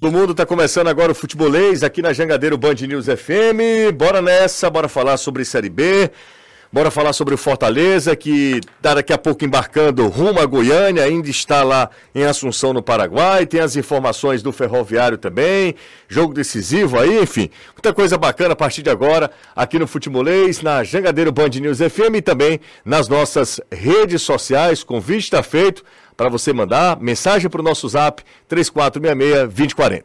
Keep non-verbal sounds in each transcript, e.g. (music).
Todo mundo está começando agora o futebolês aqui na Jangadeiro Band News FM. Bora nessa, bora falar sobre Série B. Bora falar sobre o Fortaleza, que está daqui a pouco embarcando rumo a Goiânia, ainda está lá em Assunção, no Paraguai. Tem as informações do Ferroviário também, jogo decisivo aí, enfim. Muita coisa bacana a partir de agora aqui no Futebolês, na Jangadeiro Band News FM e também nas nossas redes sociais. Convite está feito para você mandar mensagem para o nosso zap 3466-2040.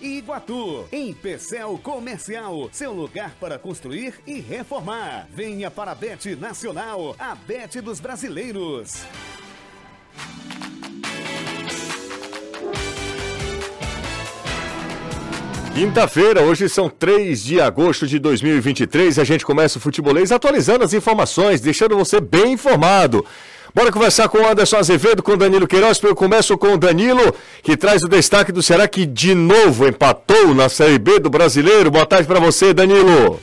e Iguatu. Em Pecel Comercial, seu lugar para construir e reformar. Venha para a Bet Nacional, a Bet dos Brasileiros. Quinta-feira, hoje são 3 de agosto de 2023 e a gente começa o futebolês atualizando as informações, deixando você bem informado. Bora conversar com o Anderson Azevedo, com o Danilo Queiroz. Eu começo com o Danilo, que traz o destaque do Ceará, que de novo empatou na Série B do Brasileiro. Boa tarde para você, Danilo.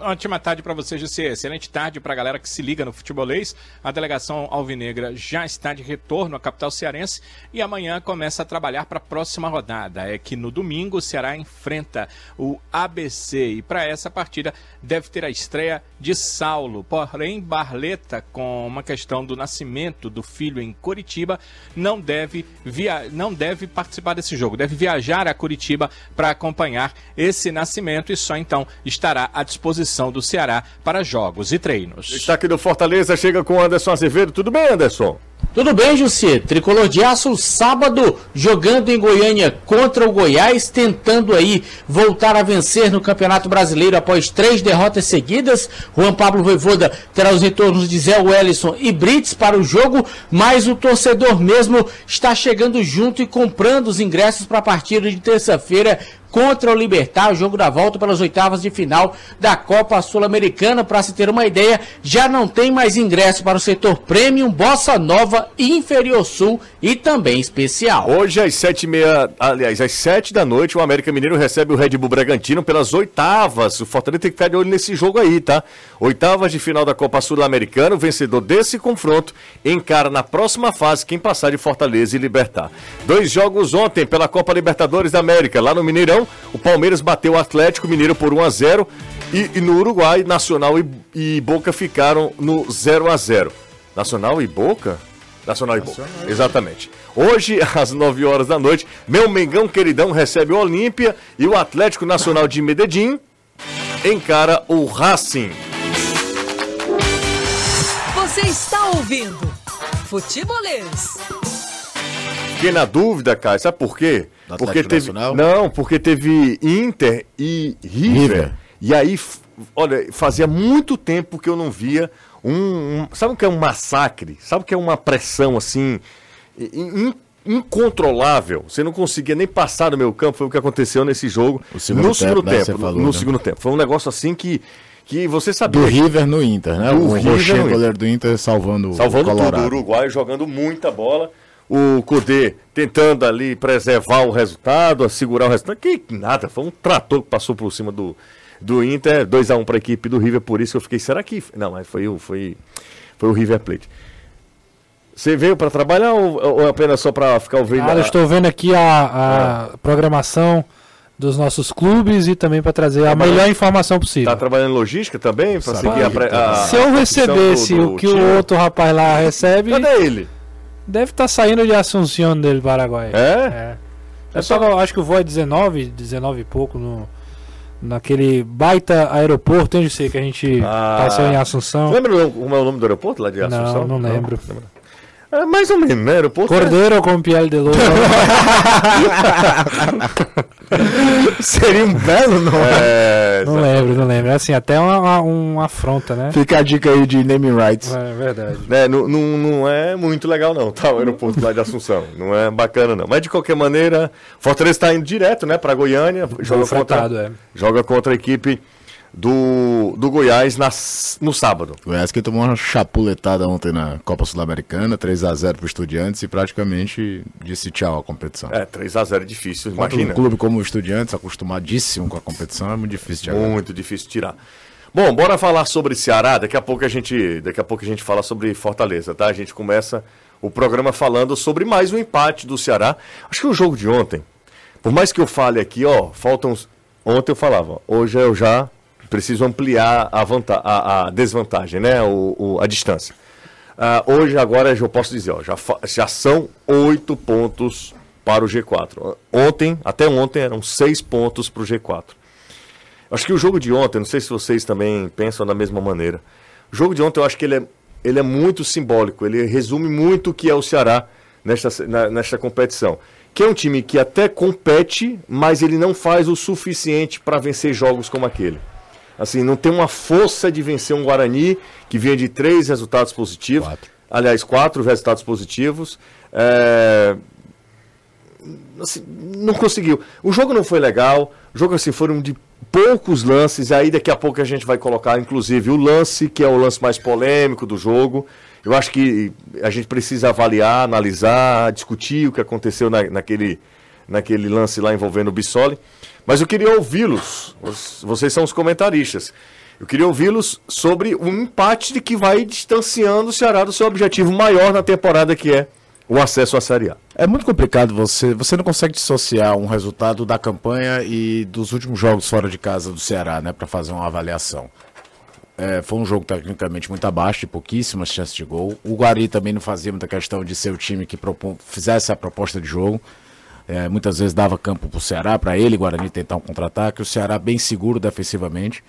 Ótima tarde para você, José. Excelente tarde para a galera que se liga no futebolês. A delegação alvinegra já está de retorno à capital cearense e amanhã começa a trabalhar para a próxima rodada. É que no domingo o Ceará enfrenta o ABC e para essa partida deve ter a estreia de Saulo. Porém, Barleta, com uma questão do nascimento do filho em Curitiba, não deve, via... não deve participar desse jogo. Deve viajar a Curitiba para acompanhar esse nascimento e só então estará à disposição disposição do Ceará para jogos e treinos. Destaque do Fortaleza chega com Anderson Azevedo. Tudo bem, Anderson? Tudo bem, José? Tricolor de Aço, sábado, jogando em Goiânia contra o Goiás, tentando aí voltar a vencer no Campeonato Brasileiro após três derrotas seguidas. Juan Pablo Voivoda terá os retornos de Zé Wellison e Brits para o jogo, mas o torcedor mesmo está chegando junto e comprando os ingressos para a partida de terça-feira contra o Libertar, o jogo da volta pelas oitavas de final da Copa Sul-Americana. Para se ter uma ideia, já não tem mais ingresso para o setor Premium, Bossa Nova, Inferior Sul e também especial. Hoje às sete e meia, aliás, às sete da noite, o América Mineiro recebe o Red Bull Bragantino pelas oitavas. O Fortaleza tem que ficar de olho nesse jogo aí, tá? Oitavas de final da Copa Sul-Americana, o vencedor desse confronto encara na próxima fase quem passar de Fortaleza e Libertar. Dois jogos ontem pela Copa Libertadores da América, lá no Mineirão o Palmeiras bateu o Atlético Mineiro por 1 a 0 e, e no Uruguai, Nacional e, e, Boca ficaram no 0 a 0 Nacional e Boca? Nacional e Boca, exatamente. Hoje, (laughs) às 9 horas da noite, meu Mengão queridão recebe o Olímpia e o Atlético Nacional de Medellín encara o Racing. Você está ouvindo Futebolês. Fiquei na dúvida, cara, sabe por quê? porque teve Nacional? Não, porque teve Inter e River. River. E aí, olha, fazia muito tempo que eu não via um, um, sabe o que é um massacre? Sabe o que é uma pressão assim in, incontrolável? Você não conseguia nem passar no meu campo, foi o que aconteceu nesse jogo no segundo né, tempo, falou, no né? segundo tempo. Foi um negócio assim que que você sabia. Do River no Inter, né? Do o Rocher, goleiro do Inter, salvando, salvando o Colorado. Tudo, o Uruguai jogando muita bola o Cudê tentando ali preservar o resultado, assegurar o resultado. Que nada, foi um trator que passou por cima do, do Inter, 2x1 para a equipe do River, por isso eu fiquei, será que. Não, mas foi, foi, foi o River Plate. Você veio para trabalhar ou, ou, apenas só para ficar ouvindo? Cara, a... estou vendo aqui a, a é. programação dos nossos clubes e também para trazer a melhor informação possível. Tá trabalhando em logística também? Para seguir a, a, Se eu recebesse do, do o que time. o outro rapaz lá recebe. Cadê ele? Deve estar tá saindo de Assunção dele, Paraguai. É? É. é só, acho que o voo é 19, 19 e pouco no, naquele baita aeroporto, onde sei que a gente ah. passou em Assunção. Lembra como é o nome do aeroporto lá de Assunção? Não, não lembro. Não, É mais ou menos, né? Aeroporto é- Cordeiro com pele de lobo. (laughs) Seria um belo nome. É, não lembro, não lembro. É assim, até uma, uma, uma afronta, né? Fica a dica aí de naming rights. É verdade. né, não, não, não é muito legal não, tá? O aeroporto lá de Assunção. Não é bacana não. Mas de qualquer maneira, Fortaleza está indo direto, né, para Goiânia, joga contra, é. joga contra a equipe do, do Goiás nas, no sábado. O Goiás que tomou uma chapuletada ontem na Copa Sul-Americana, 3x0 pro Estudiantes e praticamente disse tchau à competição. É, 3 a 0 é difícil, Contra imagina. um clube como o Estudiantes, acostumadíssimo com a competição, é muito difícil de agarrar. Muito difícil tirar. Bom, bora falar sobre Ceará. Daqui a pouco a gente, daqui a pouco a gente fala sobre Fortaleza, tá? A gente começa o programa falando sobre mais um empate do Ceará. Acho que o jogo de ontem, por mais que eu fale aqui, ó, faltam. Ontem eu falava, hoje eu já preciso ampliar a, vanta... a, a desvantagem, né? O, o- a distância. Ah, hoje, agora, eu posso dizer, ó, já, já são oito pontos para o G4. Ontem, até ontem, eram seis pontos para o G4. Acho que o jogo de ontem, não sei se vocês também pensam da mesma maneira. O jogo de ontem eu acho que ele é, ele é muito simbólico, ele resume muito o que é o Ceará nesta, na- nesta competição. Que é um time que até compete, mas ele não faz o suficiente para vencer jogos como aquele. Assim, não tem uma força de vencer um Guarani que vinha de três resultados positivos. Quatro. Aliás, quatro resultados positivos. É, assim, não conseguiu. O jogo não foi legal. O jogo assim foram de poucos lances. Aí daqui a pouco a gente vai colocar, inclusive, o lance que é o lance mais polêmico do jogo. Eu acho que a gente precisa avaliar, analisar, discutir o que aconteceu na- naquele, naquele lance lá envolvendo o Bissoli. Mas eu queria ouvi-los. Os- Vocês são os comentaristas. Eu queria ouvi-los sobre o empate de que vai distanciando o Ceará do seu objetivo maior na temporada, que é o acesso à Série A. É muito complicado você. Você não consegue dissociar um resultado da campanha e dos últimos jogos fora de casa do Ceará, né, para fazer uma avaliação. É, foi um jogo tecnicamente muito abaixo, de pouquíssimas chances de gol. O Guari também não fazia muita questão de ser o time que propon, fizesse a proposta de jogo. É, muitas vezes dava campo pro Ceará, para ele, Guarani, tentar um contra-ataque. O Ceará bem seguro defensivamente.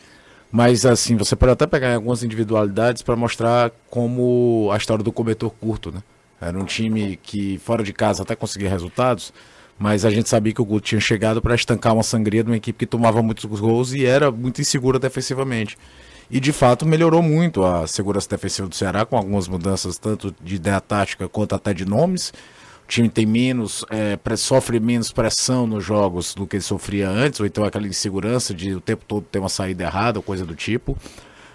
Mas assim, você pode até pegar algumas individualidades para mostrar como a história do cobertor curto, né? Era um time que fora de casa até conseguia resultados, mas a gente sabia que o Guto tinha chegado para estancar uma sangria de uma equipe que tomava muitos gols e era muito insegura defensivamente. E de fato melhorou muito a segurança defensiva do Ceará com algumas mudanças tanto de ideia tática quanto até de nomes. Time tem menos, é, sofre menos pressão nos jogos do que ele sofria antes, ou então aquela insegurança de o tempo todo ter uma saída errada, coisa do tipo.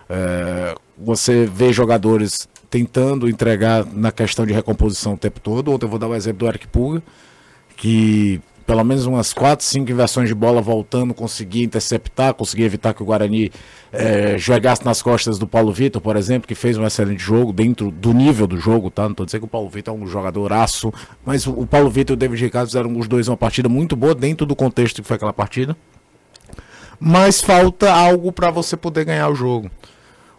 É, você vê jogadores tentando entregar na questão de recomposição o tempo todo. Ontem eu vou dar o exemplo do Eric Puga, que pelo menos umas 4, 5 inversões de bola voltando, conseguia interceptar, conseguia evitar que o Guarani eh, jogasse nas costas do Paulo Vitor, por exemplo, que fez um excelente jogo dentro do nível do jogo, tá? Não estou dizendo que o Paulo Vitor é um jogadoraço, mas o, o Paulo Vitor e o David Ricardo fizeram os dois uma partida muito boa dentro do contexto que foi aquela partida. Mas falta algo para você poder ganhar o jogo.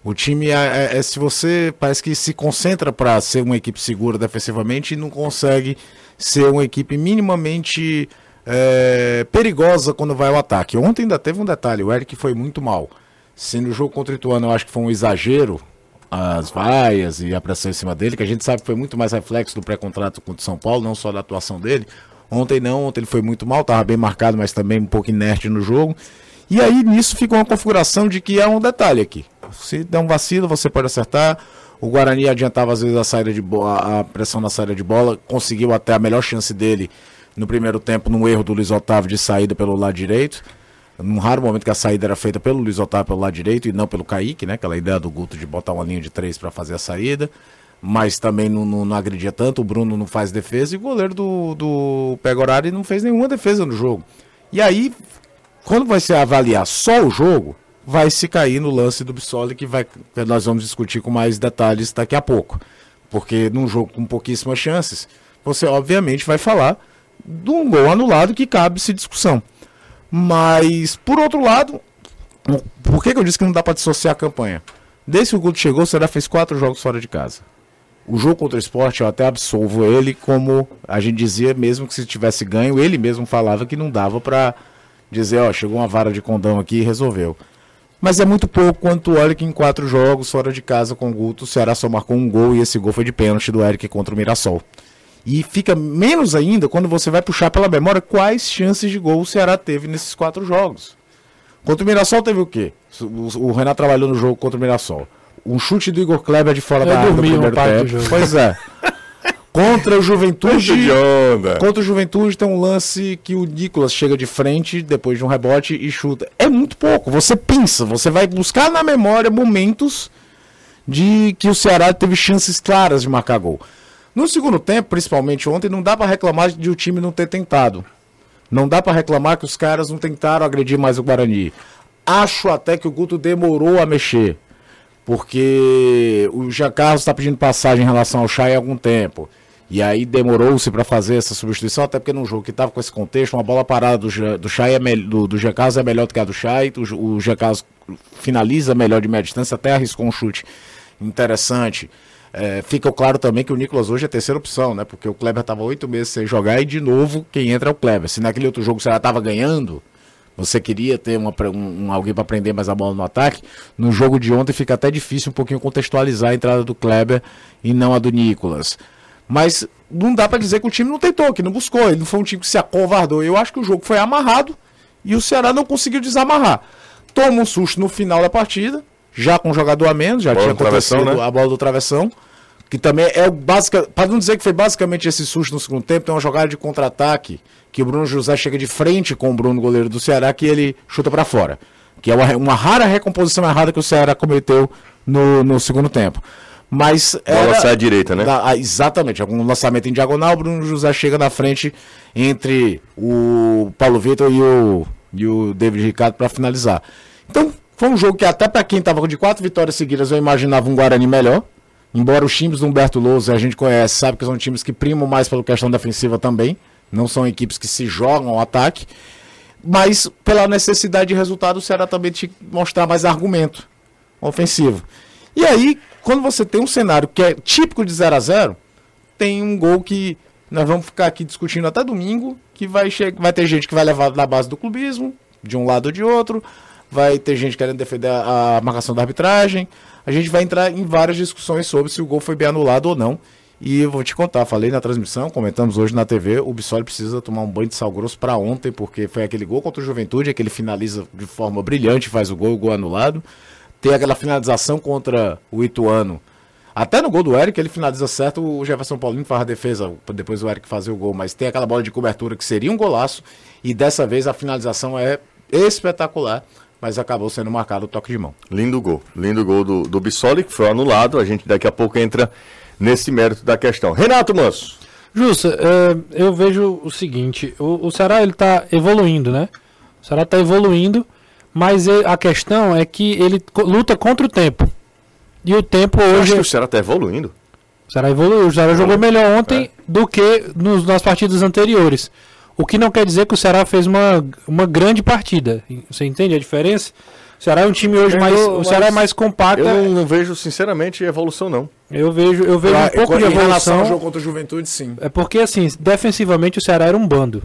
O time é, é- é- se você parece que se concentra para ser uma equipe segura defensivamente e não consegue ser uma equipe minimamente é, perigosa quando vai ao ataque. Ontem ainda teve um detalhe, o Eric foi muito mal. Se no jogo contra o Ituano eu acho que foi um exagero as vaias e a pressão em cima dele, que a gente sabe que foi muito mais reflexo do pré-contrato contra o São Paulo, não só da atuação dele. Ontem não, ontem ele foi muito mal, estava bem marcado, mas também um pouco inerte no jogo. E aí nisso ficou uma configuração de que é um detalhe aqui. Se der um vacilo, você pode acertar. O Guarani adiantava às vezes a saída de a pressão na saída de bola, conseguiu até a melhor chance dele no primeiro tempo, num erro do Luiz Otávio de saída pelo lado direito. Num raro momento que a saída era feita pelo Luiz Otávio pelo lado direito e não pelo Kaique, né? Aquela ideia do Guto de botar uma linha de três para fazer a saída. Mas também não, não, não agredia tanto. O Bruno não faz defesa e o goleiro do, do Pegorari não fez nenhuma defesa no jogo. E aí, quando vai se avaliar só o jogo, vai se cair no lance do Bissoli que, vai, nós vamos discutir com mais detalhes daqui a pouco. Porque num jogo com pouquíssimas chances, você obviamente vai falar de um gol anulado que cabe-se discussão. Mas, por outro lado, por que, que eu disse que não dá para dissociar a campanha? Desde que o Guto chegou, o Ceará fez quatro jogos fora de casa. O jogo contra o esporte, eu até absolvo ele, como a gente dizia, mesmo que se tivesse ganho, ele mesmo falava que não dava para dizer, ó, chegou uma vara de condão aqui e resolveu. Mas é muito pouco quanto olha que em quatro jogos fora de casa com o Guto, o Ceará só marcou um gol e esse gol foi de pênalti do Eric contra o Mirassol. E fica menos ainda quando você vai puxar pela memória quais chances de gol o Ceará teve nesses quatro jogos. Contra o Mirassol teve o quê? O, Renato trabalhou no jogo contra o Mirassol. Um chute do Igor Kleber de fora Eu da área no primeiro do tempo. Pois é. (laughs) Contra o Juventude. Contra o Juventude tem um lance que o Nicolas chega de frente depois de um rebote e chuta. É muito pouco. Você pensa, você vai buscar na memória momentos de que o Ceará teve chances claras de marcar gol. No segundo tempo, principalmente ontem, não dá pra reclamar de o time não ter tentado. Não dá pra reclamar que os caras não tentaram agredir mais o Guarani. Acho até que o Guto demorou a mexer. Porque o Jean Carlos está pedindo passagem em relação ao Chay há algum tempo. E aí demorou-se para fazer essa substituição, até porque num jogo que estava com esse contexto, uma bola parada do, do, Chay é do, do Carlos é melhor do que a do Chay. O, o Carlos finaliza melhor de média distância, até arriscou um chute interessante. É, fica claro também que o Nicolas hoje é terceira opção, né? Porque o Kleber estava oito meses sem jogar e de novo quem entra é o Kleber. Se naquele outro jogo você já estava ganhando, você queria ter uma, um, um- alguém para prender mais a bola no ataque. No jogo de ontem fica até difícil um pouquinho contextualizar a entrada do Kleber e não a do Nicolas. Mas não dá para dizer que o time não tentou, que não buscou. Ele não foi um time que se acovardou. Eu acho que o jogo foi amarrado e o Ceará não conseguiu desamarrar. Toma um susto no final da partida, já com um jogador a menos, já Bola tinha acontecido né? a bola do travessão. Que também é o básico. Para não dizer que foi basicamente esse susto no segundo tempo, tem uma jogada de contra-ataque que o Bruno José chega de frente com o Bruno, goleiro do Ceará, que ele chuta para fora. Que é uma, uma rara recomposição errada que o Ceará cometeu no, no segundo tempo. Mas. Bola era- sai à direita, né? da- ah, exatamente, algum lançamento em diagonal, o Bruno José chega na frente entre o Paulo Vitor e o, e o David Ricardo para finalizar. Então, foi um jogo que até para quem estava de quatro vitórias seguidas, eu imaginava um Guarani melhor. Embora os times do Humberto Lousa a gente conhece, sabe que são times que primam mais pela questão defensiva também. Não são equipes que se jogam ao ataque. Mas pela necessidade de resultado, o Ceará também tinha que mostrar mais argumento ofensivo. E aí, quando você tem um cenário que é típico de 0 a 0 tem um gol que nós vamos ficar aqui discutindo até domingo, que vai, vai ter gente que vai levar na base do clubismo, de um lado ou de outro, vai ter gente querendo defender a, a marcação da arbitragem, a gente vai entrar em várias discussões sobre se o gol foi bem anulado ou não. E eu vou te contar, falei na transmissão, comentamos hoje na TV, o Bissoli precisa tomar um banho de sal grosso para ontem, porque foi aquele gol contra o Juventude, é que ele finaliza de forma brilhante, faz o gol, o gol anulado. Tem aquela finalização contra o Ituano. Até no gol do Eric, ele finaliza certo, o Jefferson Paulino faz a defesa, depois o Eric fazer o gol, mas tem aquela bola de cobertura que seria um golaço, e dessa vez a finalização é espetacular, mas acabou sendo marcado o toque de mão. Lindo gol. Lindo gol do, do Bissoli, que foi anulado. A gente daqui a pouco entra nesse mérito da questão. Renato Manso. Justo, é, eu vejo o seguinte, o, o Ceará ele tá evoluindo, né? O Ceará tá evoluindo, mas a questão é que ele luta contra o tempo. E o tempo Eu acho hoje. que o Ceará tá evoluindo. O Ceará evoluiu, o Ceará jogou melhor ontem do que nos, nas partidas anteriores. O que não quer dizer que o Ceará fez uma, uma grande partida. Você entende a diferença? O Ceará é um time hoje mais. O Ceará é mais compacto. Eu é- não, não vejo, sinceramente, evolução, não. Eu vejo, eu vejo um pouco de em relação ao evolução. jogo contra o Juventude, sim. É porque, assim, defensivamente o Ceará era um bando.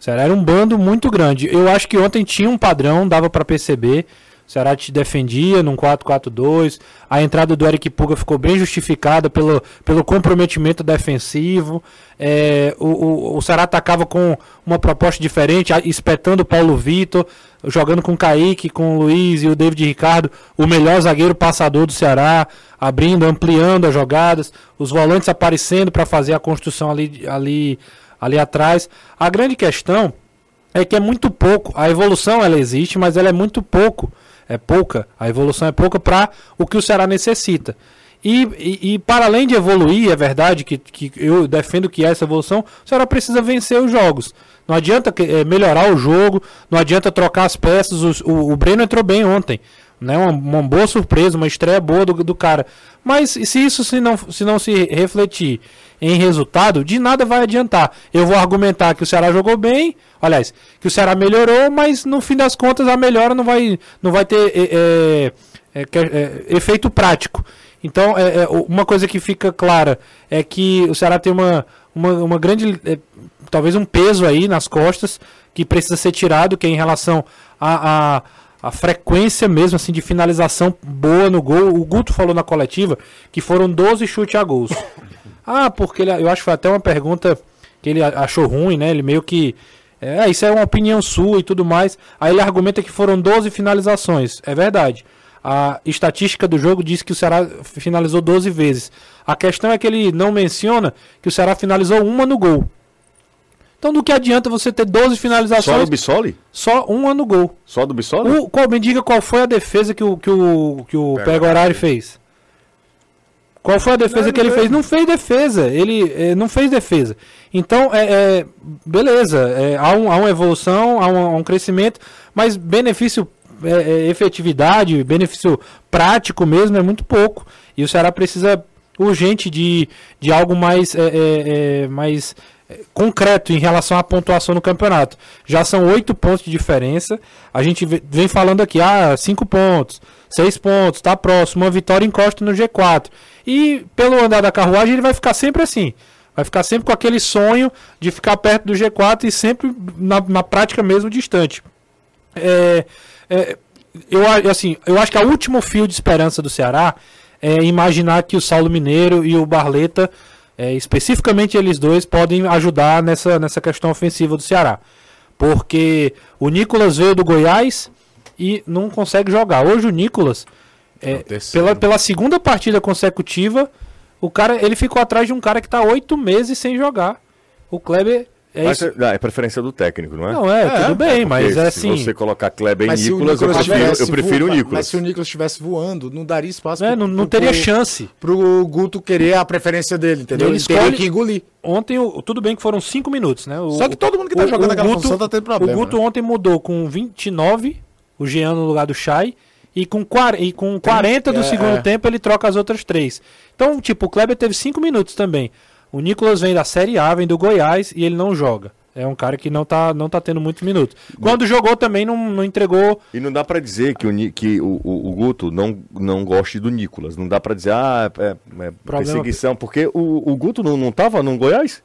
Ceará era um bando muito grande. Eu acho que ontem tinha um padrão, dava pra perceber. O Ceará te defendia num 4-4-2. A entrada do Eric Puga ficou bem justificada pelo, pelo comprometimento defensivo. É, o, o, o Ceará atacava com uma proposta diferente, espetando o Paulo Vitor, jogando com o Kaique, com o Luiz e o David Ricardo, o melhor zagueiro passador do Ceará, abrindo, ampliando as jogadas, os volantes aparecendo para fazer a construção ali, ali, ali atrás. A grande questão é que é muito pouco. A evolução ela existe, mas ela é muito pouco. É pouca. A evolução é pouca para o que o Ceará necessita. E, e, e para além de evoluir, é verdade que, que eu defendo que essa evolução, o Ceará precisa vencer os jogos. Não adianta eh, melhorar o jogo, não adianta trocar as peças. os- o, o Breno entrou bem ontem. Né? Uma, uma boa surpresa, uma estreia boa do, do cara. Mas se isso se não, se não se refletir em resultado, de nada vai adiantar. Eu vou argumentar que o Ceará jogou bem, aliás, que o Ceará melhorou, mas no fim das contas a melhora não vai, não vai ter é, é, é, efeito prático. Então, é, é, uma coisa que fica clara é que o Ceará tem uma, uma, uma grande, é, talvez um peso aí nas costas que precisa ser tirado, que é em relação a, a, a frequência mesmo assim de finalização boa no gol. O Guto falou na coletiva que foram 12 chutes a gols. Ah, porque ele, eu acho que foi até uma pergunta que ele achou ruim, né? Ele meio que é, isso é uma opinião sua e tudo mais. Aí ele argumenta que foram 12 finalizações. É verdade. A estatística do jogo diz que o Ceará finalizou 12 vezes. A questão é que ele não menciona que o Ceará finalizou uma no gol. Então do que adianta você ter 12 Só do finalizações, Bissoli? só uma no gol? Só do Bissoli? O, qual, me diga qual foi a defesa que o, que o, que o Pegorari fez. Qual foi a defesa que ele fez? Não fez defesa. Ele eh, não fez defesa. Então, é, é, beleza. é, há, um, há uma evolução, há um, há um crescimento, mas benefício, é, é, efetividade, benefício prático mesmo é muito pouco. E o Ceará precisa urgente de, de algo mais, é, é, é, mais é, concreto em relação à pontuação no campeonato. Já são oito pontos de diferença. A gente ve- vem falando aqui, ah, cinco pontos, seis pontos, tá próximo, uma vitória encosta no G4. E pelo andar da carruagem ele vai ficar sempre assim. Vai ficar sempre com aquele sonho de ficar perto do G4 e sempre na, na prática mesmo distante. É, é, eu, assim, eu acho que o último fio de esperança do Ceará é imaginar que o Saulo Mineiro e o Barleta, é, especificamente eles dois, podem ajudar nessa, nessa questão ofensiva do Ceará. Porque o Nicolas veio do Goiás e não consegue jogar. Hoje o Nicolas, é, o terceiro. pela, pela segunda partida consecutiva, o cara ele ficou atrás de um cara que está oito meses sem jogar. O Kleber é Mas isso. é, é preferência do técnico, não é? Não, é, tudo bem, mas Porque é se assim. você colocar Kleber e Mas se o Nicolas, eu Nicolas prefiro, eu prefiro o voa- Nicolas. Mas se o Nicolas estivesse voando, não daria espaço É, pro- não, não pro- teria pro- chance. pro Guto querer a preferência dele, entendeu? Ele Ele, teria escolhe- que engolir. Ontem, o- tudo bem que foram cinco minutos, né? O- Só que todo mundo que tá o- jogando o aquela Guto- função tá tendo problema, O Guto né? ontem mudou com 29, o Jean no lugar do Chay, e com, e com 40 do é, segundo é. tempo ele troca as outras três. Então, tipo, o Kleber teve cinco minutos também. O Nicolas vem da Série A, vem do Goiás, e ele não joga. É um cara que não tá, não tá tendo muitos minutos. Quando jogou também não, não entregou. E não dá pra dizer que o, que o, o, o Guto não, não goste do Nicolas. Não dá pra dizer, ah, é, é perseguição, porque o, o Guto não, não tava no Goiás?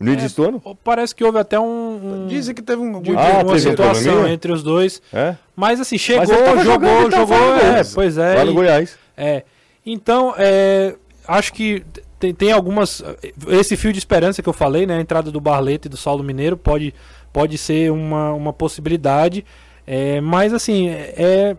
No É, início do ano? Parece que houve até um. um Dizem que teve um. de, de Ah, uma teve um situação entre os dois. É? Mas assim, chegou, tava jogou, jogou. É, pois é. Lá no e- Goiás. É. Então, é, acho que tem, tem algumas. Esse fio de esperança que eu falei, né? A entrada do Barleta e do Saulo Mineiro pode, pode ser uma, uma possibilidade. É, mas, assim, é,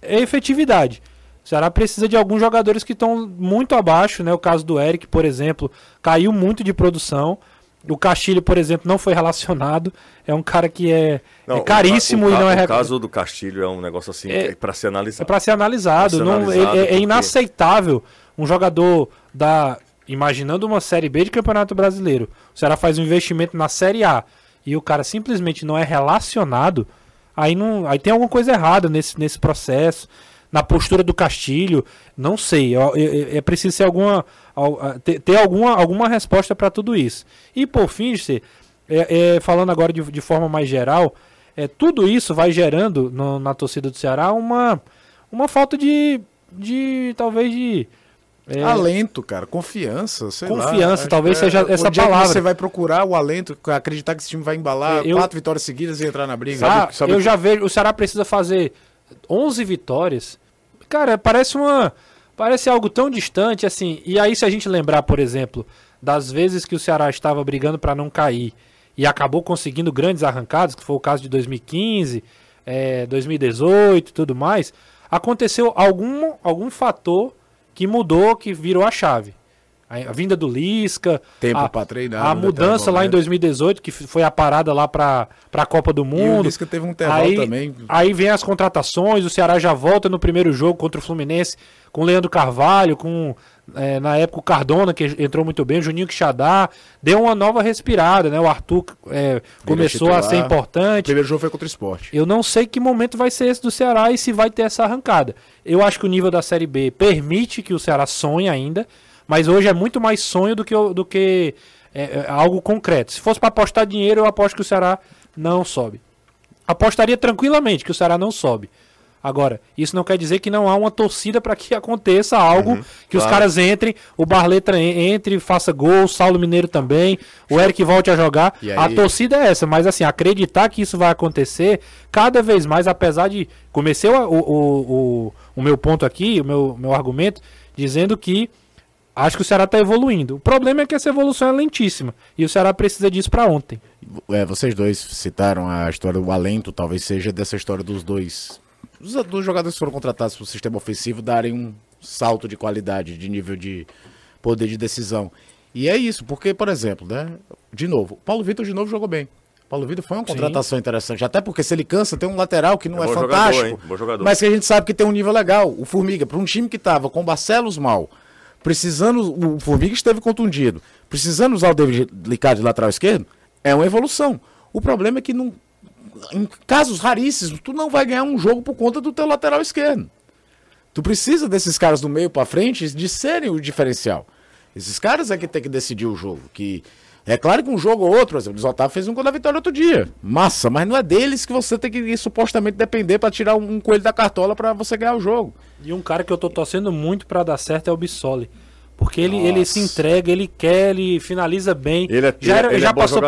é efetividade. O Ceará precisa de alguns jogadores que estão muito abaixo, né? O caso do Eric, por exemplo, caiu muito de produção. O Castilho, por exemplo, não foi relacionado. É um cara que é, é caríssimo o, e não é O caso do Castilho é um negócio assim É- é, pra ser analisado. é para ser analisado. Pra ser não, analisado, é- é, porque- inaceitável um jogador da. Imaginando uma Série B de Campeonato Brasileiro. O Ceará faz um investimento na Série A e o cara simplesmente não é relacionado. Aí, não, aí tem alguma coisa errada nesse, nesse processo. Na postura do Castilho. Não sei. É, é- é preciso alguma, ter, alguma, alguma resposta para tudo isso. E por fim, José, é, é, falando agora de, de forma mais geral, é, tudo isso vai gerando no- na torcida do Ceará uma, uma falta de, de talvez de é, Alento, cara, confiança, sei lá. Confiança, Acho talvez que seja essa palavra. Você vai procurar o alento, acreditar que esse time vai embalar É, eu- quatro vitórias seguidas e entrar na briga. Ah, sabe eu que- já vejo, o Ceará precisa fazer 11 vitórias. Cara, parece uma parece algo tão distante assim. E aí se a gente lembrar, por exemplo, das vezes que o Ceará estava brigando para não cair e acabou conseguindo grandes arrancadas, que foi o caso de 2015, é, 2018, e tudo mais, aconteceu algum algum fator que mudou, que virou a chave. A, vinda do Lisca, Tempo a, pra treinar, a né, mudança o lá em momento. 2018, que foi a parada lá para a Copa do E o Mundo. Lisca teve um intervalo Aí, também. aí vem as contratações, o Ceará já volta no primeiro jogo contra o Fluminense com o Leandro Carvalho, com é, na época o Cardona, que entrou muito bem, o Juninho Quixadá, deu uma nova respirada, né? O Arthur é, começou a ser O importante. primeiro jogo foi contra o esporte. Eu não sei que momento vai ser esse do Ceará e se vai ter essa arrancada. Eu acho que o nível da Série B permite que o Ceará sonhe ainda, mas hoje é muito mais sonho do que, do que é, é, algo concreto. Se fosse para apostar dinheiro, eu aposto que o Ceará não sobe. Apostaria tranquilamente que o Ceará não sobe. Agora, isso não quer dizer que não há uma torcida para que aconteça algo, Uhum, que os claro. caras entrem, o Barleta en- entre, faça gol, o Saulo Mineiro também, o Eric volte a jogar. A torcida é essa, mas assim, acreditar que isso vai acontecer cada vez mais, apesar de. Comecei o, o, o, o meu ponto aqui, o meu, meu argumento, dizendo que acho que o Ceará está evoluindo. O problema é que essa evolução é lentíssima. E o Ceará precisa disso para ontem. É, vocês dois citaram a história do alento, talvez seja dessa história dos dois. Os dois jogadores que foram contratados para o sistema ofensivo darem um salto de qualidade, de nível de poder de decisão. E é isso, porque, por exemplo, né? De novo, o Paulo Vitor de novo jogou bem. O Paulo Vitor foi uma contratação interessante, até porque se ele cansa, tem um lateral que não É é, bom jogador, fantástico, hein? Bom jogador. mas que a gente sabe que tem um nível legal. O Formiga, para um time que tava com o Barcelos mal, precisando, o Formiga esteve contundido, precisando usar o David Licard de lateral esquerdo, é uma evolução. O problema é que em casos raríssimos, tu não vai ganhar um jogo por conta do teu lateral esquerdo. Tu precisa desses caras do meio pra frente de serem o diferencial. Esses caras é que tem que decidir o jogo. Que é claro que um jogo ou outro, por exemplo, o Otávio fez um gol da vitória outro dia. Massa, mas não é deles que você tem que supostamente depender pra tirar um coelho da cartola pra você ganhar o jogo. E um cara que eu tô torcendo muito para dar certo é o Bissoli. Porque ele, ele se entrega, ele quer, ele finaliza bem. Ele é- já era- ele é já bom passou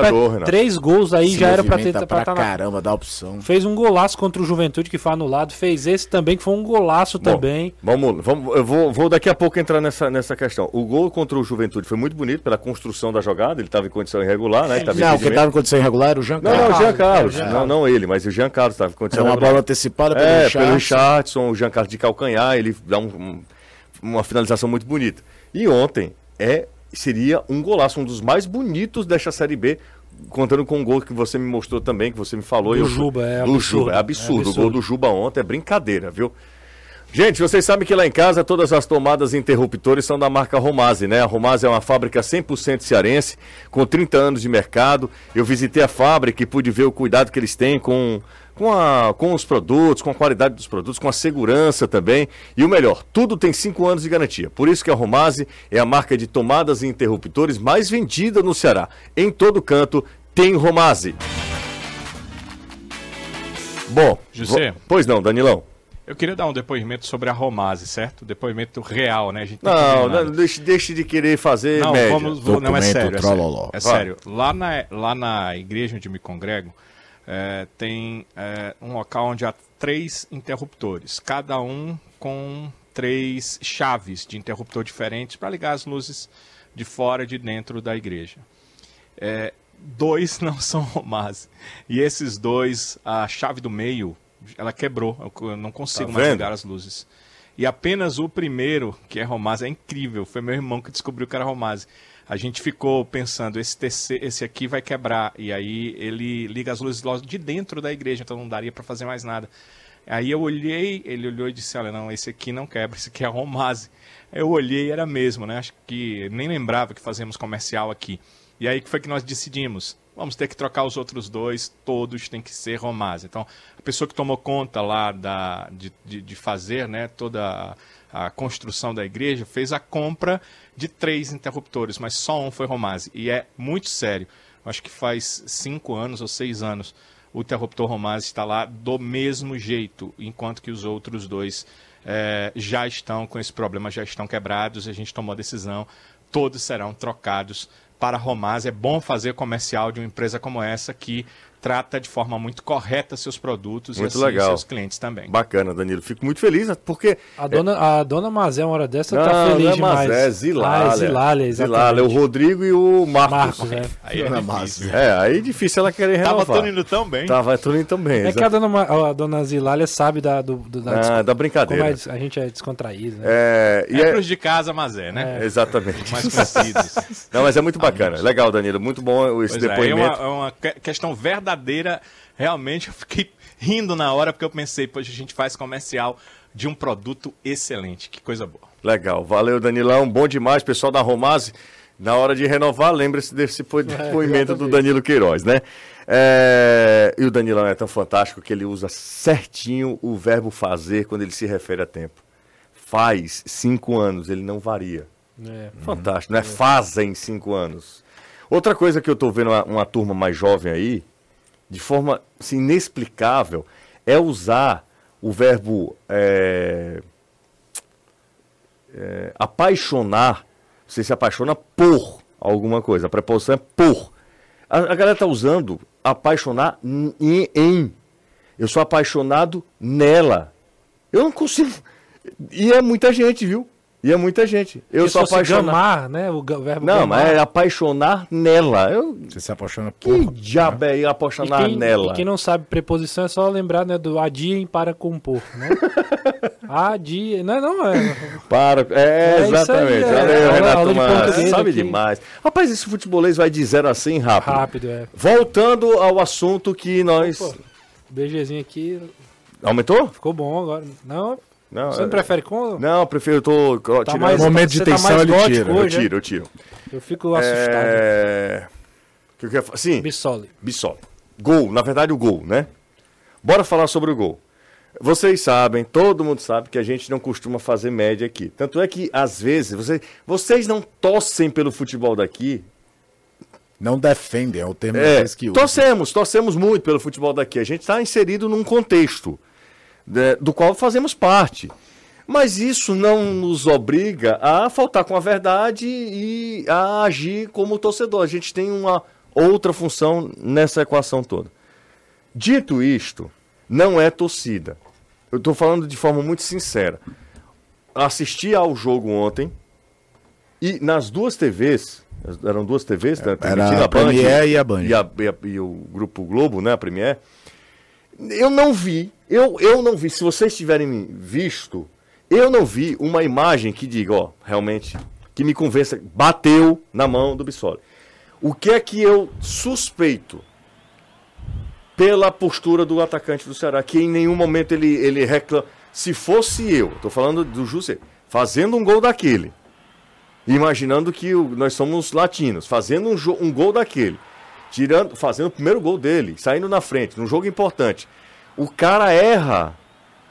três gols aí, Se já era para ter pra pra tá na- caramba, dá opção. Fez um golaço contra o Juventude que foi anulado, fez esse também que foi um golaço Bom, também. Vamos, vamos, eu vou, vou daqui a pouco entrar nessa, nessa questão. O gol contra o Juventude foi muito bonito pela construção da jogada, ele estava em condição irregular, né? Ele tava em Não, quem impedimento. tava em condição irregular era o Jean Não, não, o Carlos. Jean Carlos. É, o Jean Não, não ele, mas o Jean Carlos estava em É condição uma irregular. bola antecipada pelo É, Richardson. pelo Richardson, o Jean Carlos de calcanhar, ele dá um- um- uma finalização muito bonita. E ontem é, seria um golaço, um dos mais bonitos desta Série B, contando com o gol que você me mostrou também, que você me falou. Do eu- Juba, é do absurdo, Juba, é é absurdo. O gol absurdo. do Juba ontem é brincadeira, viu? Gente, vocês sabem que lá em casa todas as tomadas e interruptores são da marca Romase, né? A Romase é uma fábrica 100% cearense, com 30 anos de mercado. Eu visitei a fábrica e pude ver o cuidado que eles têm com, com, a, com os produtos, com a qualidade dos produtos, com a segurança também. E o melhor, tudo tem 5 anos de garantia. Por isso que a Romase é a marca de tomadas e interruptores mais vendida no Ceará. Em todo canto tem Romase. Bom, José. pois não, Danilão. Eu queria dar um depoimento sobre a Romase, certo? Depoimento real, né? A gente não Não, deixe, deixe de querer fazer Não, média. vamos, não, é sério. É sério, é sério. Lá, na, lá na igreja onde me congrego, é, tem é, um local onde há três interruptores, cada um com três chaves de interruptor diferentes para ligar as luzes de fora e de dentro da igreja. É, dois (laughs) não são Romase. E esses dois, a chave do meio, ela quebrou. Eu- não consigo Tá mais ligar as luzes. E apenas o primeiro, que é Romase, é incrível. Foi meu irmão que descobriu que era Romase. A gente ficou pensando, esse, TC, esse aqui vai quebrar. E aí ele liga as luzes logo de dentro da igreja, então não daria para fazer mais nada. Aí eu olhei, ele olhou e disse, olha, não, esse aqui não quebra, esse aqui é Romase. Eu olhei era mesmo, né? Acho que nem lembrava que fazíamos comercial aqui. E aí que foi que nós decidimos. Vamos ter que trocar os outros dois, todos têm que ser Romase. Então, a pessoa que tomou conta lá da, de, de, de fazer né, toda a, a construção da igreja fez a compra de três interruptores, mas só um foi Romase. E é muito sério. Acho que faz cinco anos ou seis anos o interruptor Romase está lá do mesmo jeito, enquanto que os outros dois eh, já estão com esse problema, já estão quebrados. A gente tomou a decisão, todos serão trocados para Romase. É bom fazer comercial de uma empresa como essa que trata de forma muito correta seus produtos Muito e assim, legal. seus clientes também. Bacana, Danilo. Fico muito feliz, porque. A dona, a dona Mazé, uma hora dessa, Não, tá feliz não é demais. Mazé, Zilália. Ah, é Zilália, Zilália, o exatamente. Rodrigo e o Marcos. Marcos, é. Aí é difícil. É, aí é difícil ela querer Tava renovar. tudo indo tão bem. Tava tudo indo também. É que a dona, Ma- a dona Zilália sabe da, do, do- da, Ah, da como brincadeira. é des- a gente é descontraído, né? É, e É, é- pros de casa, mas é, né? Exatamente. Mais conhecidos. (laughs) Não, mas é muito bacana. Legal, Danilo. Muito bom esse Pois é, é uma, depoimento. é uma que- questão verdadeira. Realmente, eu fiquei rindo na hora porque eu pensei, poxa, a gente faz comercial de um produto excelente. Que coisa boa. Legal. Valeu, Danilão. Bom demais, pessoal da Romase. Na hora de renovar, lembre-se desse po- depoimento do Danilo Queiroz, né? É, E o Danilão é tão fantástico que ele usa certinho o verbo fazer quando ele se refere a tempo. Faz cinco anos, ele não varia. É. Fantástico, não é fazem cinco anos. Outra coisa que eu tô vendo uma, uma turma mais jovem aí, de forma assim, inexplicável, é usar o verbo é, é, apaixonar, você se apaixona por alguma coisa. A preposição é por. A, a galera tá usando apaixonar em, em. Eu sou apaixonado nela. Eu não consigo. E é muita gente, viu? E é muita gente. Eu sou apaixonado. gamar, né? O verbo Não, gamar. mas é apaixonar nela. Eu, Você se apaixona que por. diabo é ir E apaixonar quem, nela? e quem não sabe preposição é só lembrar né, do adiem para compor, né? (laughs) adiem, não, não é. Para, é, É exatamente. aí, é. Valeu, Aula- Renato aula de Sabe aqui. demais. Rapaz, esse futebolês vai de zero a 100 rápido. Rápido, é. Voltando ao assunto que nós. Pô, BGzinho aqui Aumentou? ficou bom agora. Não, Não, você não é- prefere com? Não, eu prefiro, eu tô Tá tirando. mais- Momento de tá tensão, mais ele tira. Eu hoje, é? tiro, eu tiro. Eu fico assustado. É... que eu queria fa- Sim, Bissoli. Bissol. Gol, na verdade o gol, né? Bora falar sobre o gol. Vocês sabem, todo mundo sabe que a gente não costuma fazer média aqui. Tanto é que, às vezes, você- vocês não torcem pelo futebol daqui. Não defendem, é o termo É, que usa. torcemos, torcemos muito pelo futebol daqui. A gente está inserido num contexto né, do qual fazemos parte. Mas isso não nos obriga a faltar com a verdade e a agir como torcedor. A gente tem uma outra função nessa equação toda. Dito isto, não é torcida. Eu estou falando de forma muito sincera. Assisti ao jogo ontem e nas duas TVs, eram duas TVs, né, transmitindo a Premier e a Band. e, a- e a- e o Grupo Globo, né, a Premier. Eu não vi, eu, eu não vi, se vocês tiverem visto, eu não vi uma imagem que diga, ó, realmente, que me convença, bateu na mão do Bissoli. O que é que eu suspeito pela postura do atacante do Ceará, que em nenhum momento ele, ele reclama. Se fosse eu, tô falando do José, fazendo um gol daquele, imaginando que nós somos latinos, fazendo um, um gol daquele, tirando, fazendo o primeiro gol dele, saindo na frente, num jogo importante. O cara erra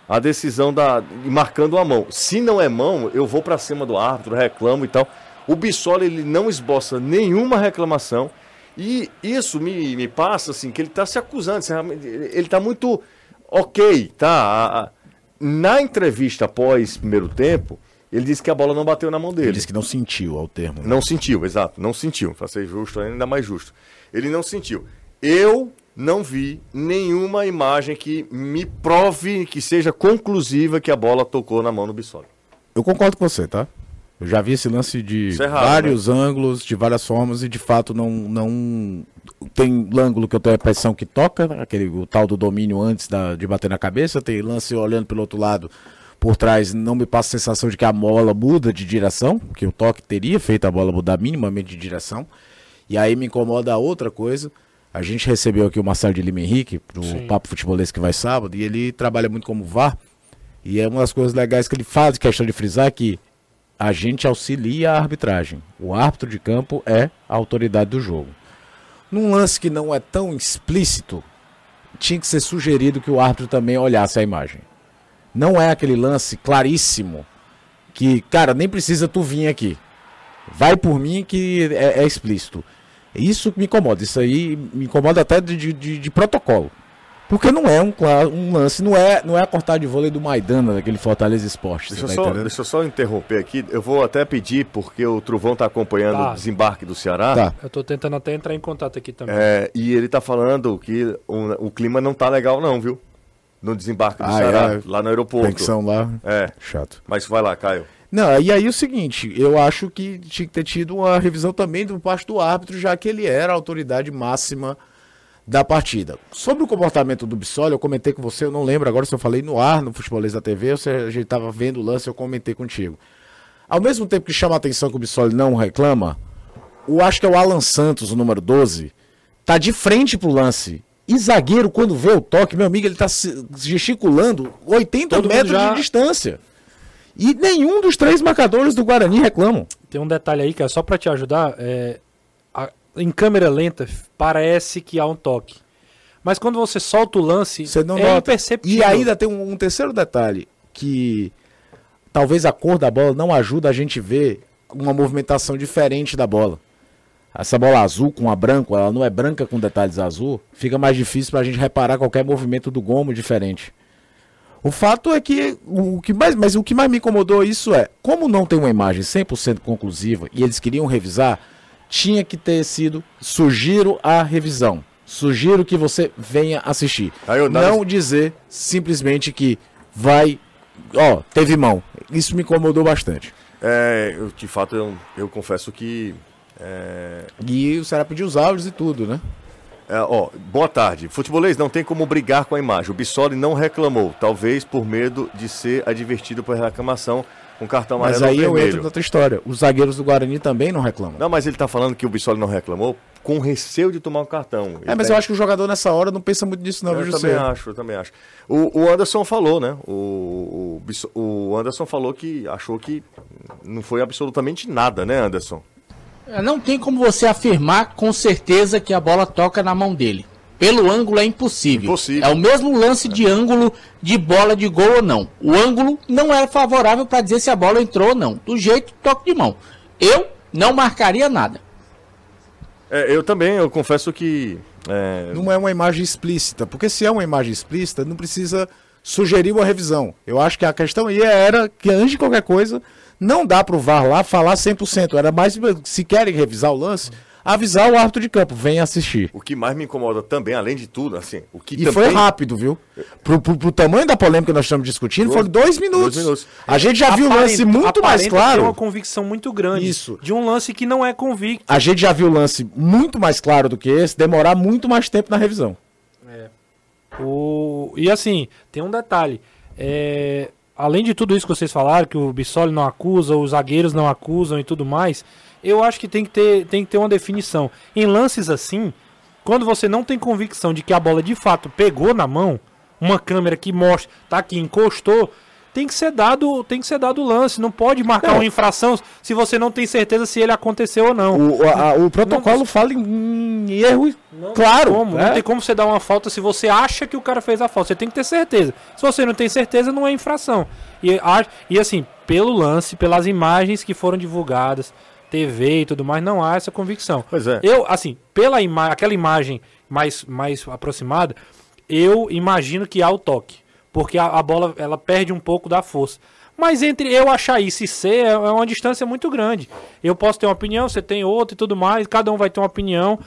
a decisão da marcando a mão. Se não é mão, eu vou pra cima do árbitro, reclamo e tal. O Bissoli ele não esboça nenhuma reclamação e isso me, me passa assim que ele tá se acusando, ele tá muito OK, tá? Na entrevista após primeiro tempo, ele disse que a bola não bateu na mão dele. Ele disse que não sentiu ao termo. né? Não sentiu, exato, não sentiu. Pra ser justo, ainda mais justo. Ele não sentiu. Eu não vi nenhuma imagem que me prove, que seja conclusiva que a bola tocou na mão do Bissoli. Eu concordo com você, tá? Eu já vi esse lance de é vários ângulos, de várias formas, e de fato não. não tem ângulo que eu tenho a impressão que toca, aquele, o tal do domínio antes da- de bater na cabeça, tem lance olhando pelo outro lado por trás, não me passa a sensação de que a bola muda de direção, que o toque teria feito a bola mudar minimamente de direção. E aí me incomoda outra coisa. A gente recebeu aqui o Marcelo de Lima Henrique, pro Sim. Papo Futebolês que vai sábado, e ele trabalha muito como VAR. E é uma das coisas legais que ele faz, questão de frisar, que a gente auxilia a arbitragem. O árbitro de campo é a autoridade do jogo. Num lance que não é tão explícito, tinha que ser sugerido que o árbitro também olhasse a imagem. Não é aquele lance claríssimo que, cara, nem precisa tu vir aqui. Vai por mim que é, é explícito. Isso me incomoda. Isso aí me incomoda até de, de- de protocolo. Porque não é um, um lance, não é, não é a cortar de vôlei do Maidana, daquele Fortaleza Esporte. Deixa tá só, deixa eu só interromper aqui. Eu vou até pedir, porque o Truvão está acompanhando Tá. o desembarque do Ceará. Tá. Eu tô tentando até entrar em contato aqui também. É, e ele tá falando que o, o clima não tá legal, não, viu? No desembarque do Ah, Ceará, é? lá no aeroporto. Conexão lá. É, Chato. mas vai lá, Caio. Não, e aí o seguinte, eu acho que tinha que ter tido uma revisão também do parte do árbitro, já que ele era a autoridade máxima da partida. Sobre o comportamento do Bissoli, eu comentei com você, eu não lembro agora se eu falei no ar, no Futebolês da TV, ou se a gente estava vendo o lance, eu comentei contigo. Ao mesmo tempo que chama a atenção que o Bissoli não reclama, eu acho que é o Alan Santos, o número 12, tá de frente pro lance. E zagueiro, quando vê o toque, meu amigo, ele tá gesticulando 80 Todo metros já- de distância. E nenhum dos três marcadores do Guarani reclamam. Tem um detalhe aí que é só pra te ajudar. é, a- em câmera lenta, parece que há um toque. Mas quando você solta o lance, Você não é nota. imperceptível. E ainda tem um, um terceiro detalhe, que talvez a cor da bola não ajuda a gente ver uma movimentação diferente da bola. Essa bola azul com a branco, ela não é branca com detalhes azul, fica mais difícil pra gente reparar qualquer movimento do gomo diferente. O fato é que o que mais, mas o que mais me incomodou isso é, como não tem uma imagem 100% conclusiva e eles queriam revisar, tinha que ter sido sugiro a revisão. Sugiro que você venha assistir. Eu- não dizer simplesmente que vai, ó, teve mão. Isso me incomodou bastante. É, eu, de fato, eu, eu confesso que. É, E o Ceará pediu os áudios e tudo, né? É, ó, boa tarde. Futebolês não tem como brigar com a imagem. O Bissoli não reclamou, talvez por medo de ser advertido por reclamação com cartão Mas amarelo aí ou eu vermelho. entro na outra história. Os zagueiros do Guarani também não reclamam. Não, mas ele tá falando que o Bissoli não reclamou com receio de tomar um cartão. É, mas eu acho que o jogador nessa hora não pensa muito nisso, não, Eu viu, também acho, eu também acho. O, o Anderson falou, né? O, o, o Anderson falou que achou que não foi absolutamente nada, né, Anderson? É, Não tem como você afirmar com certeza que a bola toca na mão dele. Pelo ângulo é impossível. Impossível. É o mesmo lance de ângulo de bola de gol ou não. O ângulo não era favorável para dizer se a bola entrou ou não. Do jeito, toque de mão. Eu não marcaria nada. É, eu também, eu confesso que. é, Não é uma imagem explícita, porque se é uma imagem explícita, não precisa sugerir uma revisão. Eu acho que a questão aí era que antes de qualquer coisa, não dá pro VAR lá falar 100%. Era mais, se querem revisar o lance, avisar o árbitro de campo, vem assistir. o que mais me incomoda também, além de tudo, assim, o que E também. foi rápido, viu? Pro, pro- pro tamanho da polêmica que nós estamos discutindo, foram dois minutos. minutos. A gente já viu o lance Aparenta- muito mais aparenta ter uma claro. convicção muito grande. Isso. De um lance que não é convicto. A gente já viu o lance muito mais claro do que esse, demorar muito mais tempo na revisão. O... E assim, tem um detalhe. É, Além de tudo isso que vocês falaram, que o Bissoli não acusa, os zagueiros não acusam e tudo mais, eu acho que tem que ter, tem que ter uma definição. Em lances assim, quando você não tem convicção de que a bola de fato pegou na mão, uma câmera que mostra, tá aqui, encostou, tem que ser dado, tem que ser dado o lance. Não pode marcar Não. uma infração se você não tem certeza se ele aconteceu ou não. O, a- o protocolo fala em, erro Não claro. como, né? Não tem como você dar uma falta se você acha que o cara fez a falta. Você tem que ter certeza. Se você não tem certeza, não é infração. E, e assim, pelo lance, pelas imagens que foram divulgadas, TV e tudo mais, não há essa convicção. Pois é. Eu, assim, pela ima aquela imagem mais, mais aproximada, eu imagino que há o toque. Porque a, a bola ela perde um pouco da força. Mas entre eu achar isso e ser, é é uma distância muito grande. Eu posso ter uma opinião, você tem outra e tudo mais, cada um vai ter uma opinião.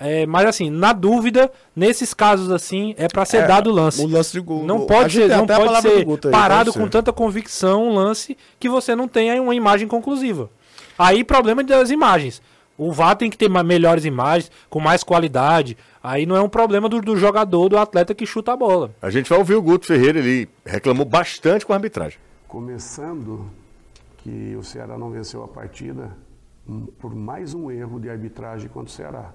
É, mas assim, na dúvida, nesses casos assim, é pra ser É, dado o lance. o lance de gol. Não pode ser, não pode ser aí, parado com ser. tanta convicção um lance que você não tenha uma imagem conclusiva. Aí problema das imagens. O VAR tem que ter melhores imagens, com mais qualidade. Aí não é um problema do, do jogador, do atleta que chuta a bola. A gente vai ouvir o Guto Ferreira, ele reclamou bastante com a arbitragem. Começando que o Ceará não venceu a partida hum, por mais um erro de arbitragem contra o Ceará.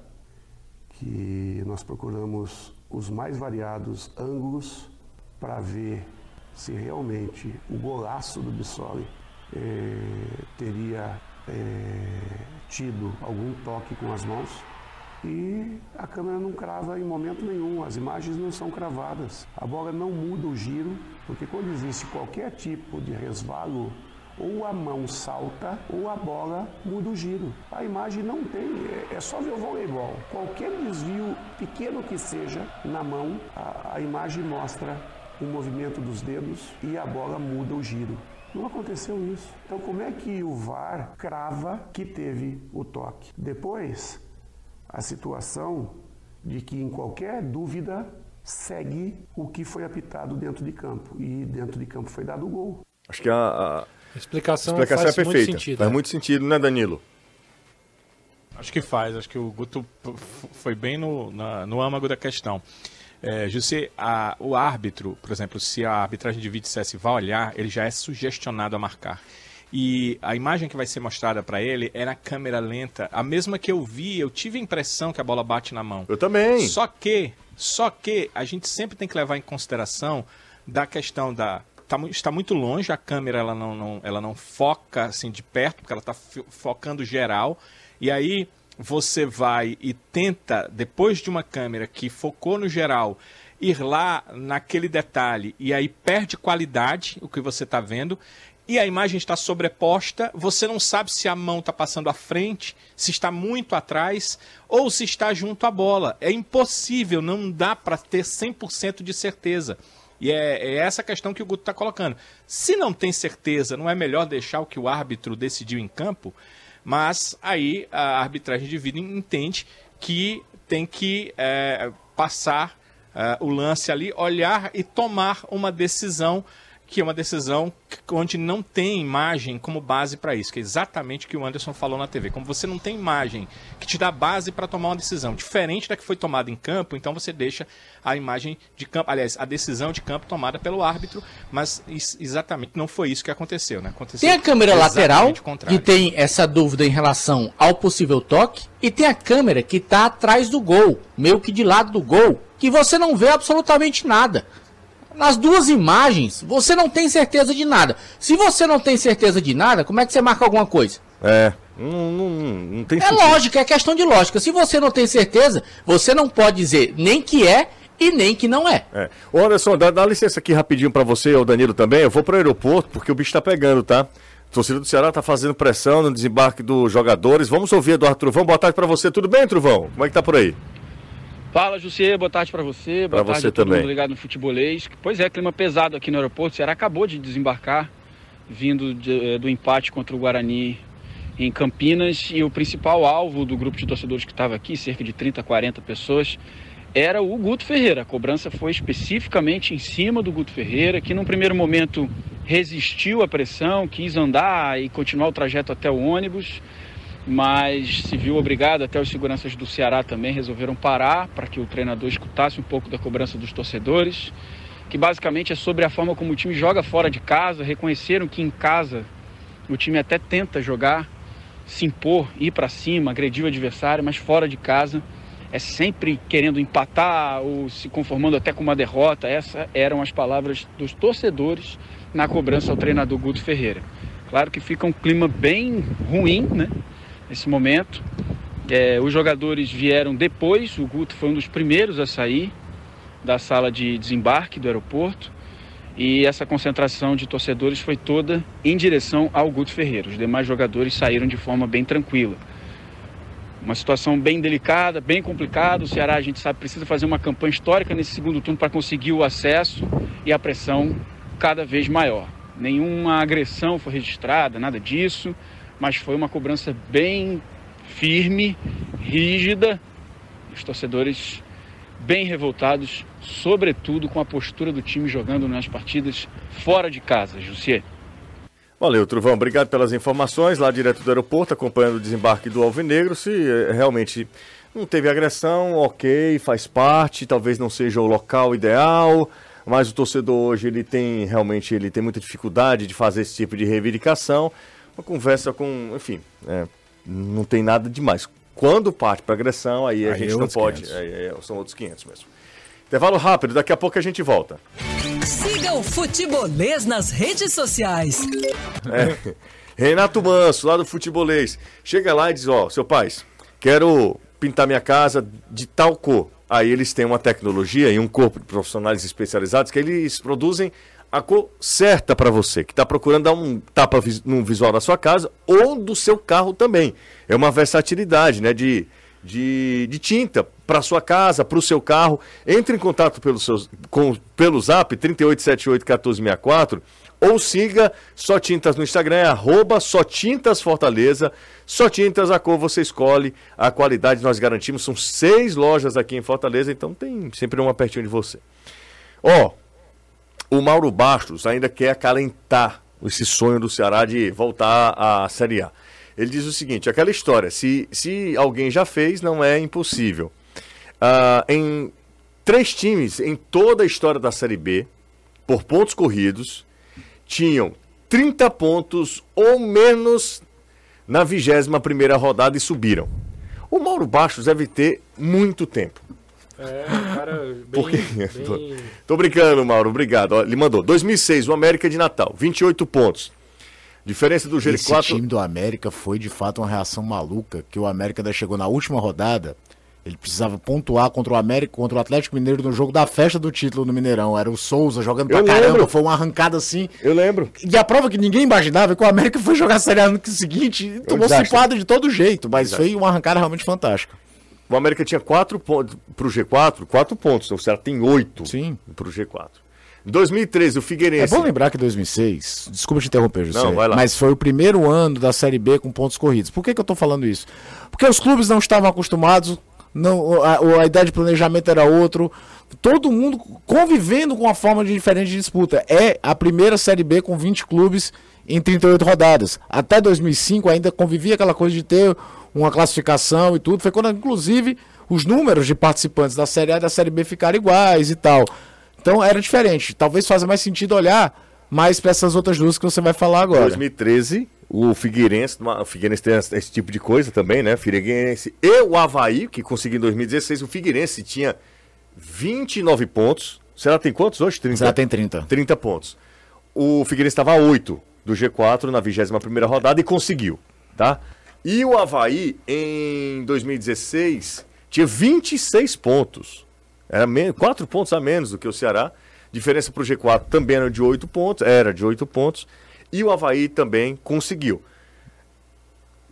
Que nós procuramos os mais variados ângulos para ver se realmente o golaço do Bissoli eh, teria eh, tido algum toque com as mãos. E a câmera não crava em momento nenhum, as imagens não são cravadas. A bola não muda o giro, porque quando existe qualquer tipo de resvalo, ou a mão salta ou a bola muda o giro. A imagem não tem, é, é só ver o voleibol. Qualquer desvio pequeno que seja na mão, a, a imagem mostra o movimento dos dedos e a bola muda o giro. Não aconteceu isso. Então, como é que o VAR crava que teve o toque? Depois, a situação de que, em qualquer dúvida, segue o que foi apitado dentro de campo. E dentro de campo foi dado o gol. Acho que a, a A explicação, explicação faz é perfeita. muito sentido. faz né? muito sentido, né, Danilo? Acho que faz, acho que o Guto foi bem no, na- no âmago da questão. É, José, a- o árbitro, por exemplo, se a arbitragem de vídeo dissesse vai olhar, ele já é sugestionado a marcar. E a imagem que vai ser mostrada para ele é na câmera lenta. A mesma que eu vi, eu tive a impressão que a bola bate na mão. Eu também. Só que, só que a gente sempre tem que levar em consideração da questão da tá está muito longe a câmera, ela não, não- ela não foca assim de perto, porque ela está focando geral. E aí você vai e tenta depois de uma câmera que focou no geral ir lá naquele detalhe e aí perde qualidade o que você está vendo e a imagem está sobreposta, você não sabe se a mão está passando à frente, se está muito atrás ou se está junto à bola. É impossível, não dá para ter 100% de certeza. E é, é essa questão que o Guto está colocando. Se não tem certeza, não é melhor deixar o que o árbitro decidiu em campo? Mas aí a arbitragem de vida entende que tem que é, passar é, o lance ali, olhar e tomar uma decisão que é uma decisão onde não tem imagem como base para isso, que é exatamente o que o Anderson falou na TV. Como você não tem imagem que te dá base para tomar uma decisão diferente da que foi tomada em campo, então você deixa a imagem de campo, aliás, a decisão de campo tomada pelo árbitro, mas exatamente não foi isso que aconteceu, né? Aconteceu tem a câmera lateral que tem essa dúvida em relação ao possível toque e tem a câmera que está atrás do gol, meio que de lado do gol, que você não vê absolutamente nada. Nas duas imagens, você não tem certeza de nada. Se você não tem certeza de nada, como é que você marca alguma coisa? É, não, não, não tem É sentido. lógica, é questão de lógica. Se você não tem certeza, você não pode dizer nem que é e nem que não é. é. Ô Anderson, dá, dá licença aqui rapidinho para você, o Danilo também. Eu vou pro aeroporto porque o bicho tá pegando, tá? O torcedor do Ceará tá fazendo pressão no desembarque dos jogadores. Vamos ouvir Eduardo Truvão. Boa tarde para você. Tudo bem, Truvão? Como é que tá por aí? Fala, Jussier, boa tarde para você. Boa pra tarde você todo também. mundo ligado no futebolês. Pois é, clima pesado aqui no aeroporto. O Ceará acabou de desembarcar, vindo de, eh, do empate contra o Guarani em Campinas. E o principal alvo do grupo de torcedores que estava aqui, cerca de 30, 40 pessoas, era o Guto Ferreira. A cobrança foi especificamente em cima do Guto Ferreira, que num primeiro momento resistiu à pressão, quis andar e continuar o trajeto até o ônibus mas se viu obrigado, até os seguranças do Ceará também resolveram parar para que o treinador escutasse um pouco da cobrança dos torcedores, que basicamente é sobre a forma como o time joga fora de casa. Reconheceram que em casa o time até tenta jogar, se impor, ir para cima, agredir o adversário, mas fora de casa é sempre querendo empatar ou se conformando até com uma derrota. Essas eram as palavras dos torcedores na cobrança ao treinador Guto Ferreira. Claro que fica um clima bem ruim, né? Nesse momento. É, os jogadores vieram depois, o Guto foi um dos primeiros a sair da sala de desembarque do aeroporto e essa concentração de torcedores foi toda em direção ao Guto Ferreira. Os demais jogadores saíram de forma bem tranquila. Uma situação bem delicada, bem complicada. O Ceará, a gente sabe, precisa fazer uma campanha histórica nesse segundo turno para conseguir o acesso e a pressão cada vez maior. Nenhuma agressão foi registrada, nada disso mas foi uma cobrança bem firme, rígida. Os torcedores bem revoltados, sobretudo com a postura do time jogando nas partidas fora de casa, Jussier. Valeu, Truvão. Obrigado pelas informações lá direto do aeroporto, acompanhando o desembarque do Alvinegro. Se eh, realmente não teve agressão, ok, faz parte, talvez não seja o local ideal, mas o torcedor hoje ele tem realmente ele tem muita dificuldade de fazer esse tipo de reivindicação uma conversa com, enfim, é, não tem nada demais. Quando parte para agressão, aí a aí gente é não pode. É, é, são outros 500 mesmo. Intervalo rápido, daqui a pouco a gente volta. Siga o Futebolês nas redes sociais. É, Renato Manso, lá do Futebolês. Chega lá e diz: Ó, seu pai, quero pintar minha casa de tal cor. Aí eles têm uma tecnologia e um corpo de profissionais especializados que eles produzem a cor certa para você, que está procurando dar um tapa no visual da sua casa ou do seu carro também. É uma versatilidade né, de, de, de tinta para sua casa, para o seu carro. Entre em contato pelo, seus, com, pelo zap 38781464 ou siga Só Tintas no Instagram, é arroba Só Tintas Fortaleza. Só Tintas, a cor você escolhe, a qualidade nós garantimos. São seis lojas aqui em Fortaleza, então tem sempre uma pertinho de você. Ó, oh, o Mauro Bastos ainda quer acalentar esse sonho do Ceará de voltar à Série A. Ele diz o seguinte: aquela história, se, se alguém já fez, não é impossível. Uh, em três times em toda a história da Série B, por pontos corridos, tinham 30 pontos ou menos na 21 primeira rodada e subiram. O Mauro Bastos deve ter muito tempo. É, cara, (laughs) bem, bem... (laughs) Tô brincando, Mauro, obrigado. ele mandou. 2006, o América de Natal, 28 pontos. Diferença do G4. Esse time do América foi de fato uma reação maluca, que o América chegou na última rodada, ele precisava pontuar contra o América, contra o Atlético Mineiro no jogo da festa do título no Mineirão. Era o Souza jogando pra Eu caramba, lembro. foi uma arrancada assim. Eu lembro. E a prova que ninguém imaginava é que o América foi jogar a Série A no seguinte e tomou cipada de todo jeito, mas Exato. foi uma arrancada realmente fantástica. O América tinha quatro pontos para o G4, quatro pontos. Então o Ceará tem oito para o G4. Em 2013, o É Figueirense. bom lembrar que 2006, desculpa te interromper, José, Não, vai lá. mas foi o primeiro ano da Série B com pontos corridos. Por que, que eu tô falando isso? Porque os clubes não estavam acostumados, não, a, a ideia de planejamento era outro, todo mundo convivendo com uma forma de diferente de disputa. É a primeira Série B com 20 clubes em 38 rodadas. Até 2005 ainda convivia aquela coisa de ter uma classificação e tudo. Foi quando, inclusive, os números de participantes da Série A e da Série B ficaram iguais e tal. Então era diferente. Talvez faça mais sentido olhar mais para essas outras duas que você vai falar Em agora. 2013, o Figueirense, o Figueirense tem esse tipo de coisa também, né? Figueirense e o Havaí, que conseguiu em 2016, o Figueirense tinha 29 pontos. Será que tem quantos hoje? 30? Já tem 30. 30 pontos. O Figueirense estava a 8 do G4 na 21ª rodada e conseguiu, tá? E o Havaí, em 2016, tinha 26 pontos. Era 4 pontos a menos do que o Ceará. Diferença para o G4 também era de 8 pontos, era de 8 pontos. E o Havaí também conseguiu.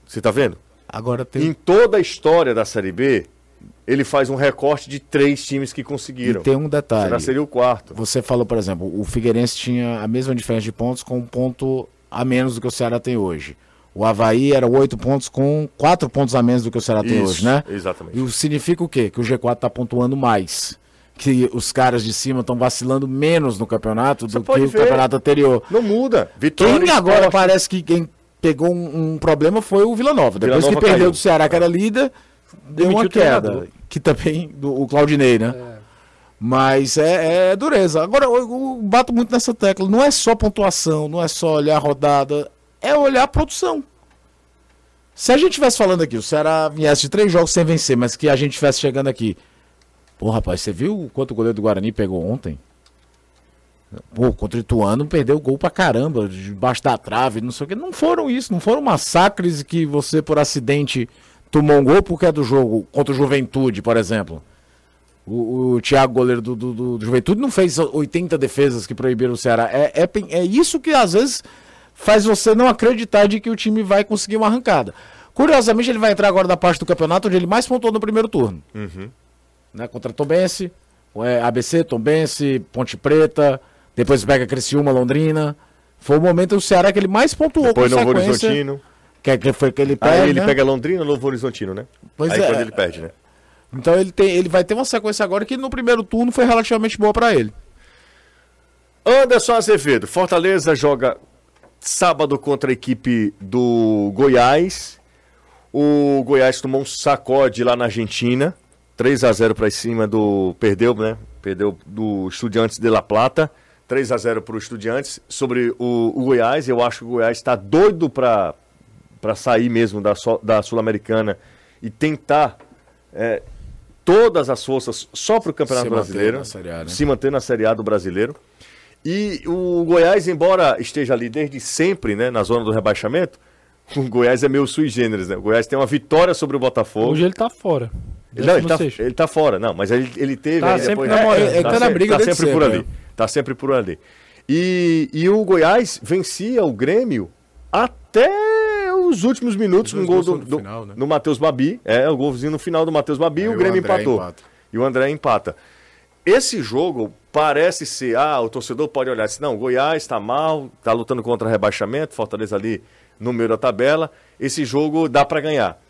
Você tá vendo? Agora tem. Em toda a história da Série B, ele faz um recorte de três times que E conseguiram. tem um detalhe. Será seria o quarto. Você falou, por exemplo, o Figueirense tinha a mesma diferença de pontos com um ponto a menos do que o Ceará tem hoje. O Havaí era oito pontos com quatro pontos a menos do que o Ceará tem Isso, hoje, né? exatamente. E significa o quê? Que o G4 está pontuando mais. Que os caras de cima estão vacilando menos no campeonato Você do que pode o ver. campeonato anterior. Não muda. Vitória Quem agora Sport. parece que quem pegou um, um problema foi o Vila Nova. Depois Vila que perdeu caiu. do Ceará, que era líder, deu Demitiu uma queda. Que também, do, o Claudinei, né? Mas é, é dureza. Agora, eu, eu bato muito nessa tecla. Não é só pontuação, não é só olhar a rodada, é olhar a produção. Se a gente estivesse falando aqui, o Ceará viesse de três jogos sem vencer, mas que a gente estivesse chegando aqui. Pô, rapaz, você viu quanto o goleiro do Guarani pegou ontem? Pô, contra o Ituano perdeu gol pra caramba, debaixo da trave, não sei o que. Não foram isso, não foram massacres que você, por acidente, tomou um gol porque é do jogo contra o Juventude, por exemplo. O, o Thiago, goleiro do, do, do- Juventude, não fez 80 defesas que proibiram o Ceará. É, é, é isso que às vezes faz você não acreditar de que o time vai conseguir uma arrancada. Curiosamente, ele vai entrar agora da parte do campeonato onde ele mais pontuou no primeiro turno. Né, contra Tombense, é, ABC, Tombense, Ponte Preta, depois pega Criciúma, Londrina. Foi o momento do Ceará que ele mais pontuou Depois com Novo sequência. Horizontino. Que, que foi que ele perde, Aí ele né? pega Londrina, Novo Horizontino, né? Pois Aí é. quando ele perde, né? Então ele, tem, ele vai ter uma sequência agora que no primeiro turno foi relativamente boa pra ele. Anderson Azevedo, Fortaleza joga sábado contra a equipe do Goiás. O Goiás tomou um sacode lá na Argentina. 3 a 0 para cima do. Perdeu, né? Perdeu do Estudiantes de La Plata. 3 a 0 para o Estudiantes. Sobre o, o Goiás, eu acho que o Goiás está doido para sair mesmo da, da Sul-Americana e tentar é, todas as forças só para o Campeonato Se manter Brasileiro. na Série A, né? Se manter na Série A do Brasileiro. E o Goiás, embora esteja ali desde sempre, né, na zona do rebaixamento, (laughs) o Goiás é meio sui generis, né? O Goiás tem uma vitória sobre o Botafogo. Hoje ele tá fora. Não, ele tá, 16. ele tá fora, não, mas ele, ele teve. Tá aí sempre depois- namorando. Ele tá na sempre- briga tá sempre por ali. né? Tá sempre por ali. E, e o Goiás vencia o Grêmio até os últimos minutos com o Dois gol do, no do, final, né? no Matheus Babi. É, o golzinho no final do Matheus Babi e o o Grêmio André empatou. empata. E o André empata. Esse jogo parece ser, ah, o torcedor pode olhar assim, não, Goiás está mal, está lutando contra rebaixamento, Fortaleza ali no meio da tabela. Esse jogo dá para ganhar.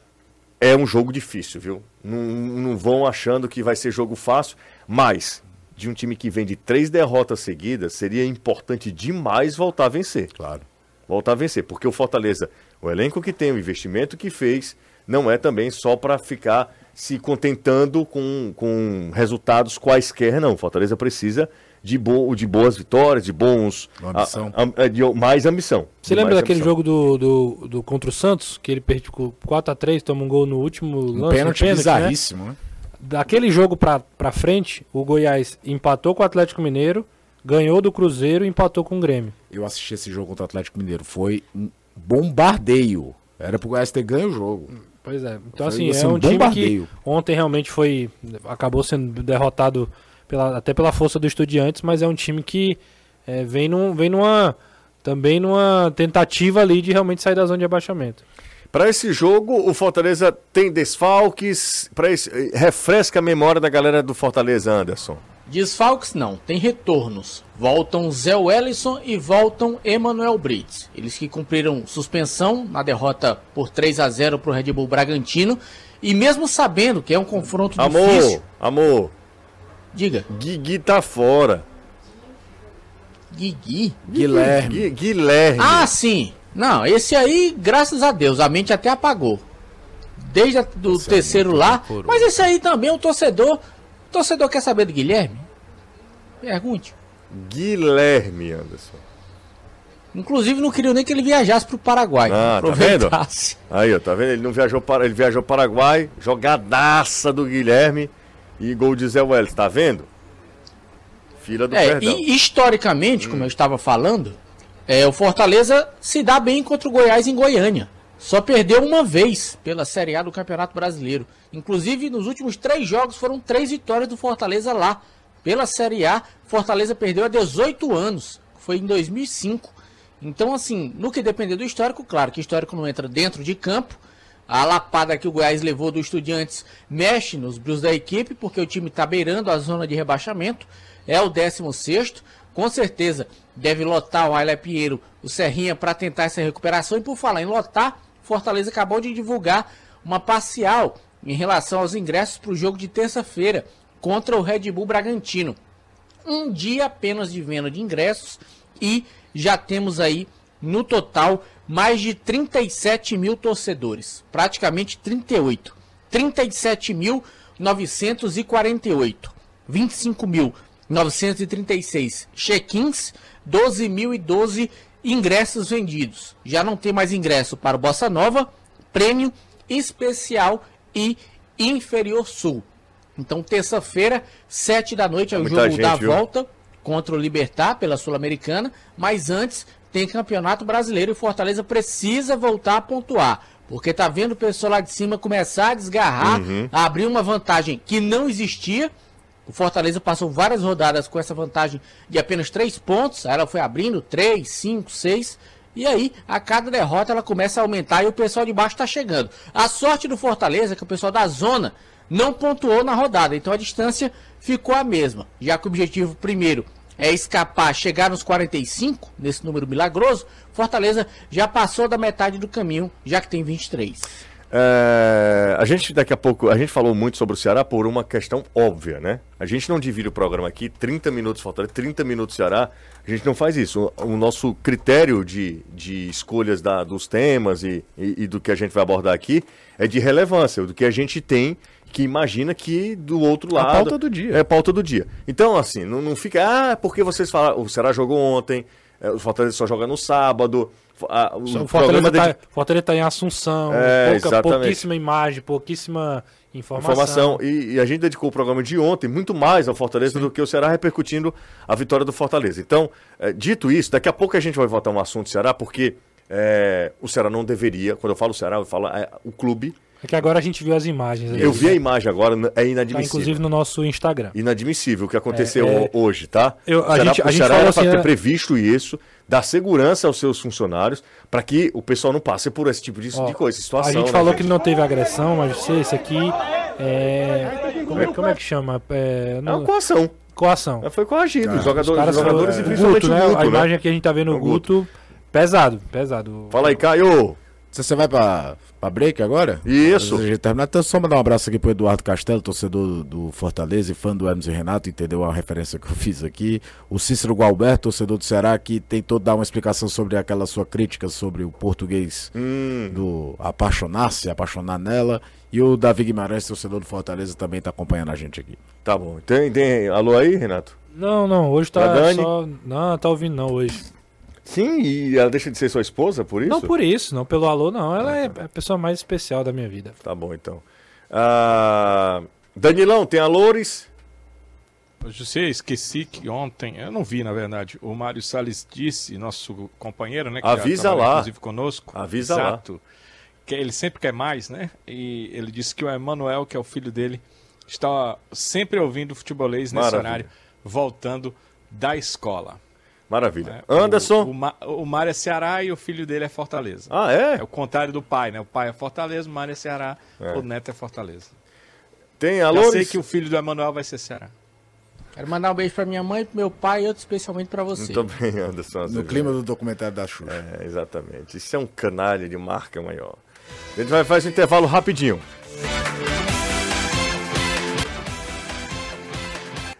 É um jogo difícil, viu? Não, não vão achando que vai ser jogo fácil, mas de um time que vem de três derrotas seguidas, seria importante demais voltar a vencer. Claro. Voltar a vencer, porque o Fortaleza, o elenco que tem, o investimento que fez, não é também só para ficar se contentando com, com resultados quaisquer, não. O Fortaleza precisa de, bo de boas vitórias, de bons. Ambição. a- a- de mais ambição. Você De lembra daquele ambição. jogo do, do, do contra o Santos? Que ele perdeu com 4x3, toma um gol no último Um lance. pênalti né? bizarríssimo, né? Daquele jogo pra, pra frente, o Goiás empatou com o Atlético Mineiro, ganhou do Cruzeiro e empatou com o Grêmio. Eu assisti esse jogo contra o Atlético Mineiro. Foi um bombardeio. Era pro Goiás ter ganho o jogo. Pois é. Então, assim, assim, é um um time que ontem realmente foi. acabou sendo derrotado pela, até pela força do Estudiantes, mas é um time que é, vem, num, vem numa. também numa tentativa ali de realmente sair da zona de abaixamento. Para esse jogo, o Fortaleza tem desfalques. Para refresca a memória da galera do Fortaleza, Anderson. Desfalques não, tem retornos. Voltam Zé Wellison e voltam Emanuel Brits. Eles que cumpriram suspensão na derrota por 3 a 0 para o Red Bull Bragantino. E mesmo sabendo que é um confronto Amor, difícil. amor, Diga, Guigui tá fora. Guigui. Guilherme. Gui- Guilherme. Ah, sim. Não, esse aí, graças a Deus, a mente até apagou. Desde o é terceiro lá. Mas esse aí também é um torcedor. O torcedor quer saber do Guilherme? Pergunte. Guilherme, Anderson. Inclusive não queriam nem que ele viajasse pro Paraguai. Ah, tá vendo? Aí, ó, tá vendo? Ele não viajou para, ele viajou para Paraguai, jogadaça do Guilherme e gol de Zé Welles, tá vendo? Fila do É, perdão. e historicamente, como eu estava falando, é, o Fortaleza se dá bem contra o Goiás em Goiânia. Só perdeu uma vez pela Série A do Campeonato Brasileiro. Inclusive, nos últimos três jogos foram três vitórias do Fortaleza lá. Pela Série A, Fortaleza perdeu há 18 anos. Foi em 2005. Então, assim, no que depender do histórico, claro que o histórico não entra dentro de campo. A lapada que o Goiás levou do Estudiantes mexe nos brilhos da equipe, porque o time está beirando a zona de rebaixamento. É o 16 com certeza deve lotar o Ayla Pinheiro, o Serrinha, para tentar essa recuperação. E por falar em lotar, Fortaleza acabou de divulgar uma parcial em relação aos ingressos para o jogo de terça-feira contra o Red Bull Bragantino. Um dia apenas de venda de ingressos e já temos aí no total mais de 37 mil torcedores, praticamente 38. 37.948, 25.936 check-ins, 12.012 ingressos vendidos. Já não tem mais ingresso para o Bossa Nova, Prêmio, Especial e Inferior Sul. Então, terça-feira, 7 da noite, é o Muita jogo gente, da viu? volta contra o Libertar pela Sul-Americana, mas antes tem Campeonato Brasileiro e o Fortaleza precisa voltar a pontuar. Porque tá vendo o pessoal lá de cima começar a desgarrar, Uhum. a abrir uma vantagem que não existia. O Fortaleza passou várias rodadas com essa vantagem de apenas três pontos. Aí ela foi abrindo três, cinco, seis. E aí, a cada derrota ela começa a aumentar e o pessoal de baixo está chegando. A sorte do Fortaleza é que o pessoal da zona não pontuou na rodada. Então a distância ficou a mesma. Já que o objetivo primeiro é escapar, chegar nos 45, nesse número milagroso, Fortaleza já passou da metade do caminho, já que tem 23. É, a gente daqui a pouco, a gente falou muito sobre o Ceará por uma questão óbvia, né? A gente não divide o programa aqui, 30 minutos Fortaleza, 30 minutos Ceará, a gente não faz isso. O, o nosso critério de, de escolhas da- dos temas e, e- e do que a gente vai abordar aqui é de relevância, do que a gente tem que imagina que do outro lado... pauta do dia. É pauta do dia. Então, assim, não, não fica, ah, porque vocês falaram, o Ceará jogou ontem, é, o Fortaleza só joga no sábado... ah, o O programa Fortaleza dedi- tá, Fortaleza tá em Assunção, É, pouca- pouquíssima imagem, pouquíssima informação. informação. E, e a gente dedicou o programa de ontem muito mais ao Fortaleza do que o Ceará, repercutindo a vitória do Fortaleza. Então, eh, dito isso, daqui a pouco a gente vai voltar um assunto do Ceará, porque eh, o Ceará não deveria, quando eu falo Ceará, eu falo eh, o clube. É que agora a gente viu as imagens. aí, Eu vi a né? imagem agora, é Tá, inadmissível. inclusive no nosso Instagram. Inadmissível o que aconteceu É, é, hoje, tá? eu- a o Ceará, gente- a o gente era para assim, ter é- previsto isso, dar segurança aos seus funcionários, para que o pessoal não passe por esse tipo de, Ó, de coisa, situação. a gente né, falou que não teve agressão, mas sei, esse aqui é. Como é, como é que chama? É, É não- uma coação. coação. Foi coagido. Os Os jogadores, os jogadores foram- e principalmente o Guto, né? Guto, A né? imagem que a gente tá vendo O o Guto, pesado, pesado. Fala aí, Caio. Você, você vai pra, pra break agora? Isso. Antes da gente terminar, então só mandar um abraço aqui pro Eduardo Castelo, torcedor do Fortaleza e fã do Hermes e Renato, entendeu a referência que eu fiz aqui. O Cícero Gualberto, torcedor do Ceará, que tentou dar uma explicação sobre aquela sua crítica sobre o português Hum. do apaixonar-se, apaixonar nela. E o Davi Guimarães, torcedor do Fortaleza, também tá acompanhando a gente aqui. Tá bom. Tem, tem alô aí, Renato? Não, não, hoje tá só. Não, tá ouvindo não hoje. Sim, e ela deixa de ser sua esposa por isso? Não por isso, não pelo alô, não. Ela é a pessoa mais especial da minha vida. Tá bom, então. Ah, Danilão, tem alores? José, esqueci que ontem, eu não vi na verdade, o Mário Salles disse, nosso companheiro, né? Que Avisa lá. Inclusive conosco. Avisa lá. exato, Que ele sempre quer mais, né? E ele disse que o Emanuel, que é o filho dele, está sempre ouvindo futebolês nesse Maravilha. horário, voltando da escola. Maravilha. né? Anderson? O, o, Ma- o Mário é Ceará e o filho dele é Fortaleza. Ah, é? É o contrário do pai, né? O pai é Fortaleza, o Mário é Ceará, É. o neto é Fortaleza. Tem Já alores? sei que o filho do Emanuel vai ser Ceará. Quero mandar um beijo pra minha mãe, pro meu pai e outro especialmente pra você. Muito bem, Anderson. No clima do documentário da Xuxa. É, exatamente. Isso é um canalha de marca maior. A gente vai fazer um intervalo rapidinho.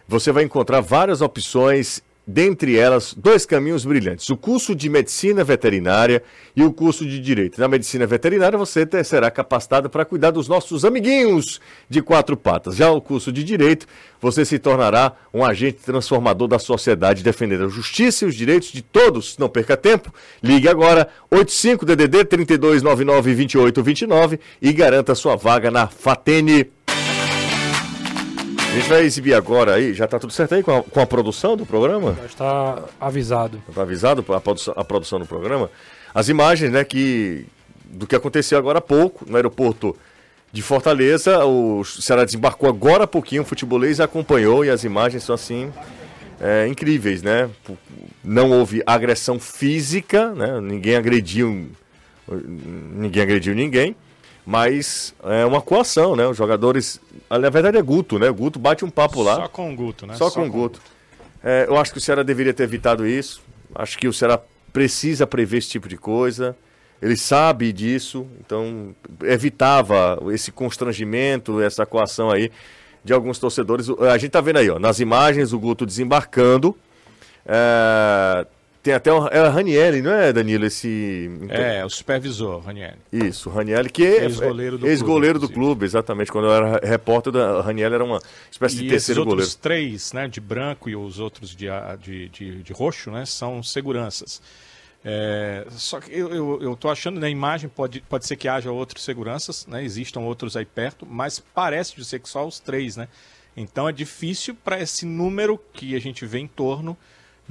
Você vai encontrar várias opções, dentre elas, dois caminhos brilhantes: o curso de medicina veterinária e o curso de direito. Na medicina veterinária, você te- será capacitado para cuidar dos nossos amiguinhos de quatro patas. Já o curso de direito, você se tornará um agente transformador da sociedade, defendendo a justiça e os direitos de todos. Não perca tempo. Ligue agora 85 DDD 3299 2829 e garanta sua vaga na Fatene. A gente vai exibir agora aí, já tá tudo certo aí com a, com a produção do programa? Já está avisado. Tá avisado a produção, a produção do programa? As imagens, né, que do que aconteceu agora há pouco no aeroporto de Fortaleza, o Ceará desembarcou agora há pouquinho, o futebolês acompanhou e as imagens são assim é, incríveis, né? Não houve agressão física, né? Ninguém agrediu, ninguém agrediu ninguém, mas é uma coação, né? Os jogadores, na verdade é Guto, né? O Guto bate um papo lá. Só com o Guto, né? Só, com o Guto. É, eu acho que o Ceará deveria ter evitado isso. Acho que o Ceará precisa prever esse tipo de coisa. Ele sabe disso, então evitava esse constrangimento, essa coação aí de alguns torcedores. A gente tá vendo aí, ó, nas imagens, o Guto desembarcando. É, tem até o é o Ranielli, não é, Danilo? Esse. É, o supervisor, Raniel. Isso, o Ranielli, que é Ex-goleiro do ex-goleiro do clube, clube, exatamente. Quando eu era repórter, da- o Ranielli era uma espécie de E esses terceiro outros goleiro. três, né, de branco e os outros de, de, de, de roxo, né, são seguranças. É, só que eu, eu, eu tô achando, na imagem, pode, pode ser que haja outros seguranças, né, existam outros aí perto, mas parece de ser que só os três, né? Então é difícil para esse número que a gente vê em torno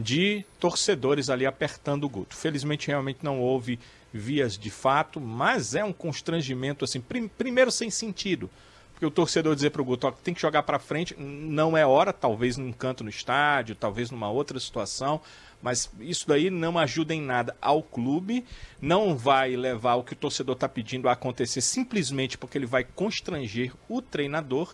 de torcedores ali apertando o Guto. Felizmente, realmente não houve vias de fato, mas é um constrangimento, assim, prim- primeiro sem sentido. Porque o torcedor dizer para o Guto, ó, tem que jogar para frente, não é hora, talvez num canto no estádio, talvez numa outra situação, mas isso daí não ajuda em nada ao clube, não vai levar o que o torcedor está pedindo a acontecer simplesmente porque ele vai constranger o treinador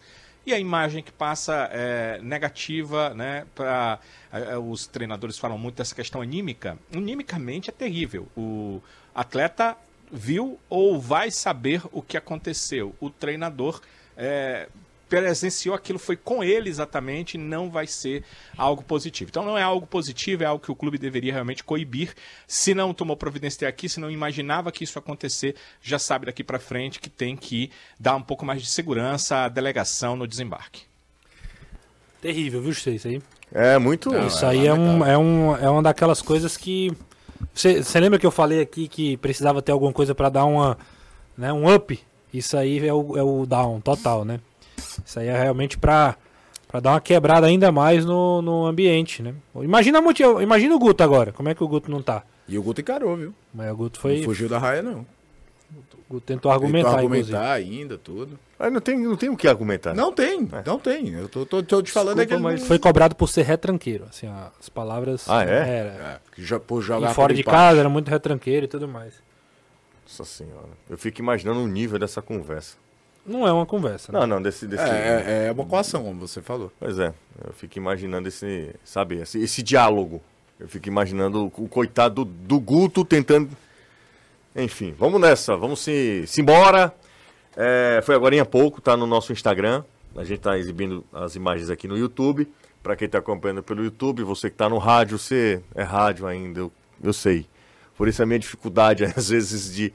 e a imagem que passa é negativa, né? Pra, é, é, os treinadores falam muito dessa questão anímica. Animicamente é terrível. O atleta viu ou vai saber o que aconteceu. O treinador é, presenciou aquilo, foi com ele exatamente, não vai ser algo positivo. Então não é algo positivo, é algo que o clube deveria realmente coibir. Se não tomou providência até aqui, se não imaginava que isso ia acontecer, já sabe daqui para frente que tem que dar um pouco mais de segurança à delegação no desembarque. Terrível, viu, José, isso aí? É muito. Isso aí é, um, é, um, é uma daquelas coisas que. Você você lembra que eu falei aqui que precisava ter alguma coisa pra dar uma, né, um up? Isso aí é o, é o down total, né? Isso aí é realmente pra, pra dar uma quebrada ainda mais no, no ambiente, né? Imagina, imagina o Guto agora, como é que o Guto não tá? E o Guto encarou, viu? Mas o Guto foi. Não fugiu da raia, não. O Guto tentou argumentar, Tentou inclusive. argumentar ainda, tudo. Mas não tem, não tem o que argumentar. Não tem, não tem. Eu tô, tô, tô te falando é que mas- Foi cobrado por ser retranqueiro, assim, as palavras. Ah, é? Era. É, por E jogar fora por de empate. casa era muito retranqueiro e tudo mais. Nossa senhora. Eu fico imaginando o nível dessa conversa. Não é uma conversa. né? Não, não, desse. desse... É, é, é uma coação, como você falou. Pois é. Eu fico imaginando esse. Sabe, esse, esse diálogo. Eu fico imaginando o, coitado do, Guto tentando. Enfim, vamos nessa. Vamos se, se embora. É, foi agora há pouco, tá no nosso Instagram. A gente tá exibindo as imagens aqui no YouTube. Para quem tá acompanhando pelo YouTube, você que tá no rádio, você é rádio ainda, eu, eu sei. Por isso a minha dificuldade, (laughs) às vezes, de,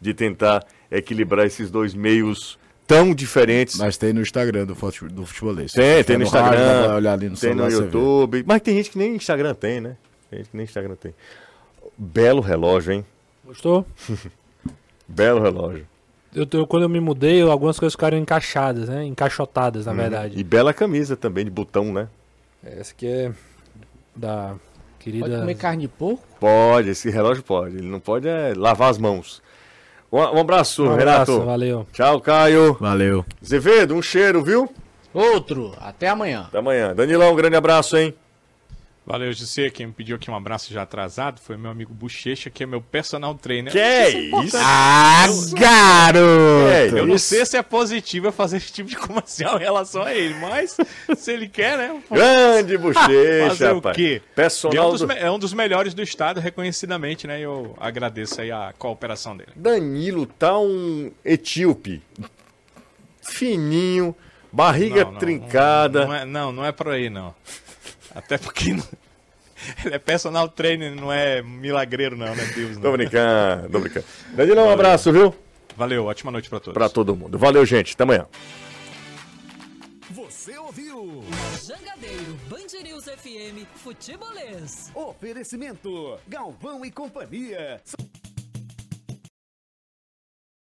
de tentar equilibrar esses dois meios tão diferentes. Mas tem no Instagram do, fute- do futebolês. Tem, tem no rádio, Instagram, pra olhar ali no tem no celular, vê. YouTube. Mas tem gente que nem Instagram tem, né? Tem gente que nem Instagram tem. Belo relógio, hein? Gostou? (laughs) Belo relógio. Eu, tô- quando eu me mudei, eu- algumas coisas ficaram encaixadas, né? Encaixotadas, na Uhum. verdade. E bela camisa também, de botão, né? Essa aqui é da querida. Pode comer carne de porco? Pode, esse relógio pode. Ele não pode é lavar as mãos. Um, abraço, Um abraço, Renato. valeu. Tchau, Caio. Valeu. Zevedo, um cheiro, viu? Outro. Até amanhã. Até amanhã. Danilão, um grande abraço, hein? Valeu, José. Quem me pediu aqui um abraço já atrasado foi meu amigo Bochecha, que é meu personal trainer. Que é isso? Ah, É, garoto! Eu não sei se é positivo eu fazer esse tipo de comercial em relação a ele, mas se ele quer, né? (laughs) Grande bochecha, Fazer o rapaz. quê? Ele é, um Personal do... é um dos melhores do estado, reconhecidamente, né? E eu agradeço aí a cooperação dele. Danilo tá um etíope. Fininho, barriga Não, não, trincada. Não é, não, não é por aí, não. Até porque não- (laughs) ele é personal trainer, não é milagreiro, não, né, Deus? Tô Não. brincando, tô brincando. Danilo, um abraço, viu? Valeu, ótima noite pra todos. Pra todo mundo. Valeu, gente. Até amanhã. Você ouviu? Jangadeiro, Band News FM, Futebolês. Oferecimento: Galvão e Companhia.